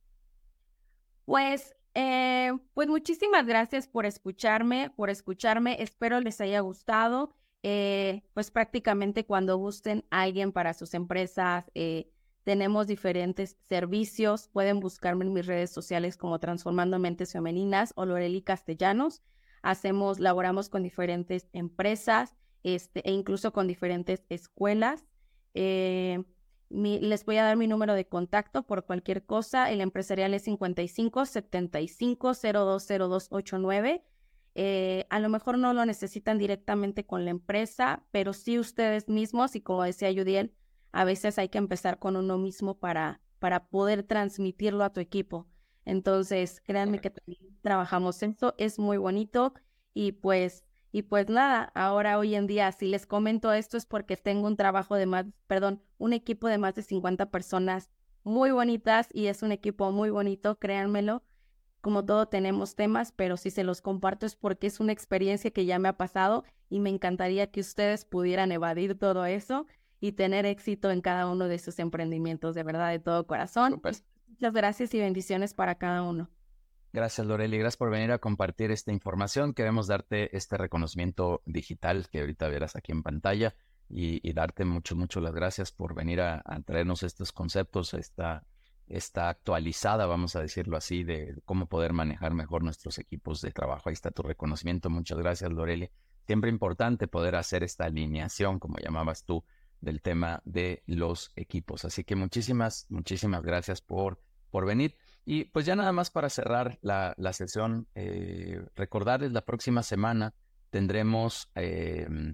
Pues, eh, pues muchísimas gracias por escucharme, por escucharme. Espero les haya gustado. Eh, pues prácticamente cuando gusten a alguien para sus empresas, eh, tenemos diferentes servicios. Pueden buscarme en mis redes sociales como Transformando Mentes Femeninas o Loreli Castellanos. Hacemos, laboramos con diferentes empresas este, e incluso con diferentes escuelas. Eh, les voy a dar mi número de contacto por cualquier cosa. El empresarial es 55 75 020289. Eh, a lo mejor no lo necesitan directamente con la empresa, pero sí ustedes mismos, y como decía Judiel, a veces hay que empezar con uno mismo para, para poder transmitirlo a tu equipo. Entonces, créanme que trabajamos esto, es muy bonito y pues y pues nada, ahora hoy en día, si les comento esto es porque tengo un trabajo de más, perdón, un equipo de más de 50 personas muy bonitas y es un equipo muy bonito, créanmelo. como todo tenemos temas, pero si se los comparto es porque es una experiencia que ya me ha pasado y me encantaría que ustedes pudieran evadir todo eso y tener éxito en cada uno de sus emprendimientos, de verdad, de todo corazón. Muchas gracias y bendiciones para cada uno. Gracias, Loreli. Gracias por venir a compartir esta información. Queremos darte este reconocimiento digital que ahorita verás aquí en pantalla y, darte mucho, mucho las gracias por venir a, traernos estos conceptos, esta, esta actualizada, vamos a decirlo así, de cómo poder manejar mejor nuestros equipos de trabajo. Ahí está tu reconocimiento. Muchas gracias, Loreli. Siempre importante poder hacer esta alineación, como llamabas tú, del tema de los equipos. Así que muchísimas, muchísimas gracias por, por venir. Y pues ya nada más para cerrar la, la sesión, eh, recordarles la próxima semana tendremos em,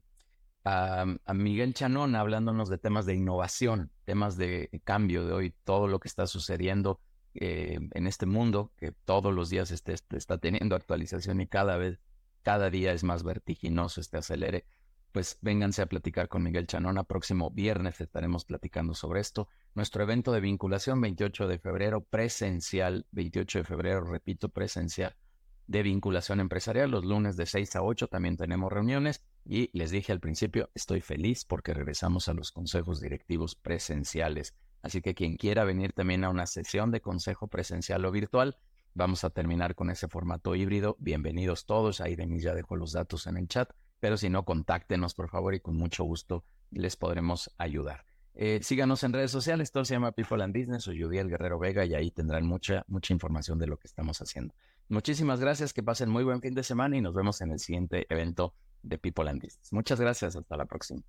a, Miguel Chanón hablándonos de temas de innovación, temas de cambio de hoy, todo lo que está sucediendo eh, en este mundo, que todos los días este, está teniendo actualización y cada vez, cada día es más vertiginoso este acelere pues vénganse a platicar con Miguel Chanona. Próximo viernes estaremos platicando sobre esto. Nuestro evento de vinculación, 28 de febrero, presencial, 28 de febrero, repito, presencial de vinculación empresarial. Los lunes de 6 a 8 también tenemos reuniones y les dije al principio, estoy feliz porque regresamos a los consejos directivos presenciales. Así que quien quiera venir también a una sesión de consejo presencial o virtual, vamos a terminar con ese formato híbrido. Bienvenidos todos. Ahí Denis ya dejó los datos en el chat pero si no, contáctenos por favor y con mucho gusto les podremos ayudar. Eh, síganos en redes sociales, todo se llama People and Business o Judiel Guerrero Vega y ahí tendrán mucha, mucha información de lo que estamos haciendo. Muchísimas gracias, que pasen muy buen fin de semana y nos vemos en el siguiente evento de People and Business. Muchas gracias, hasta la próxima.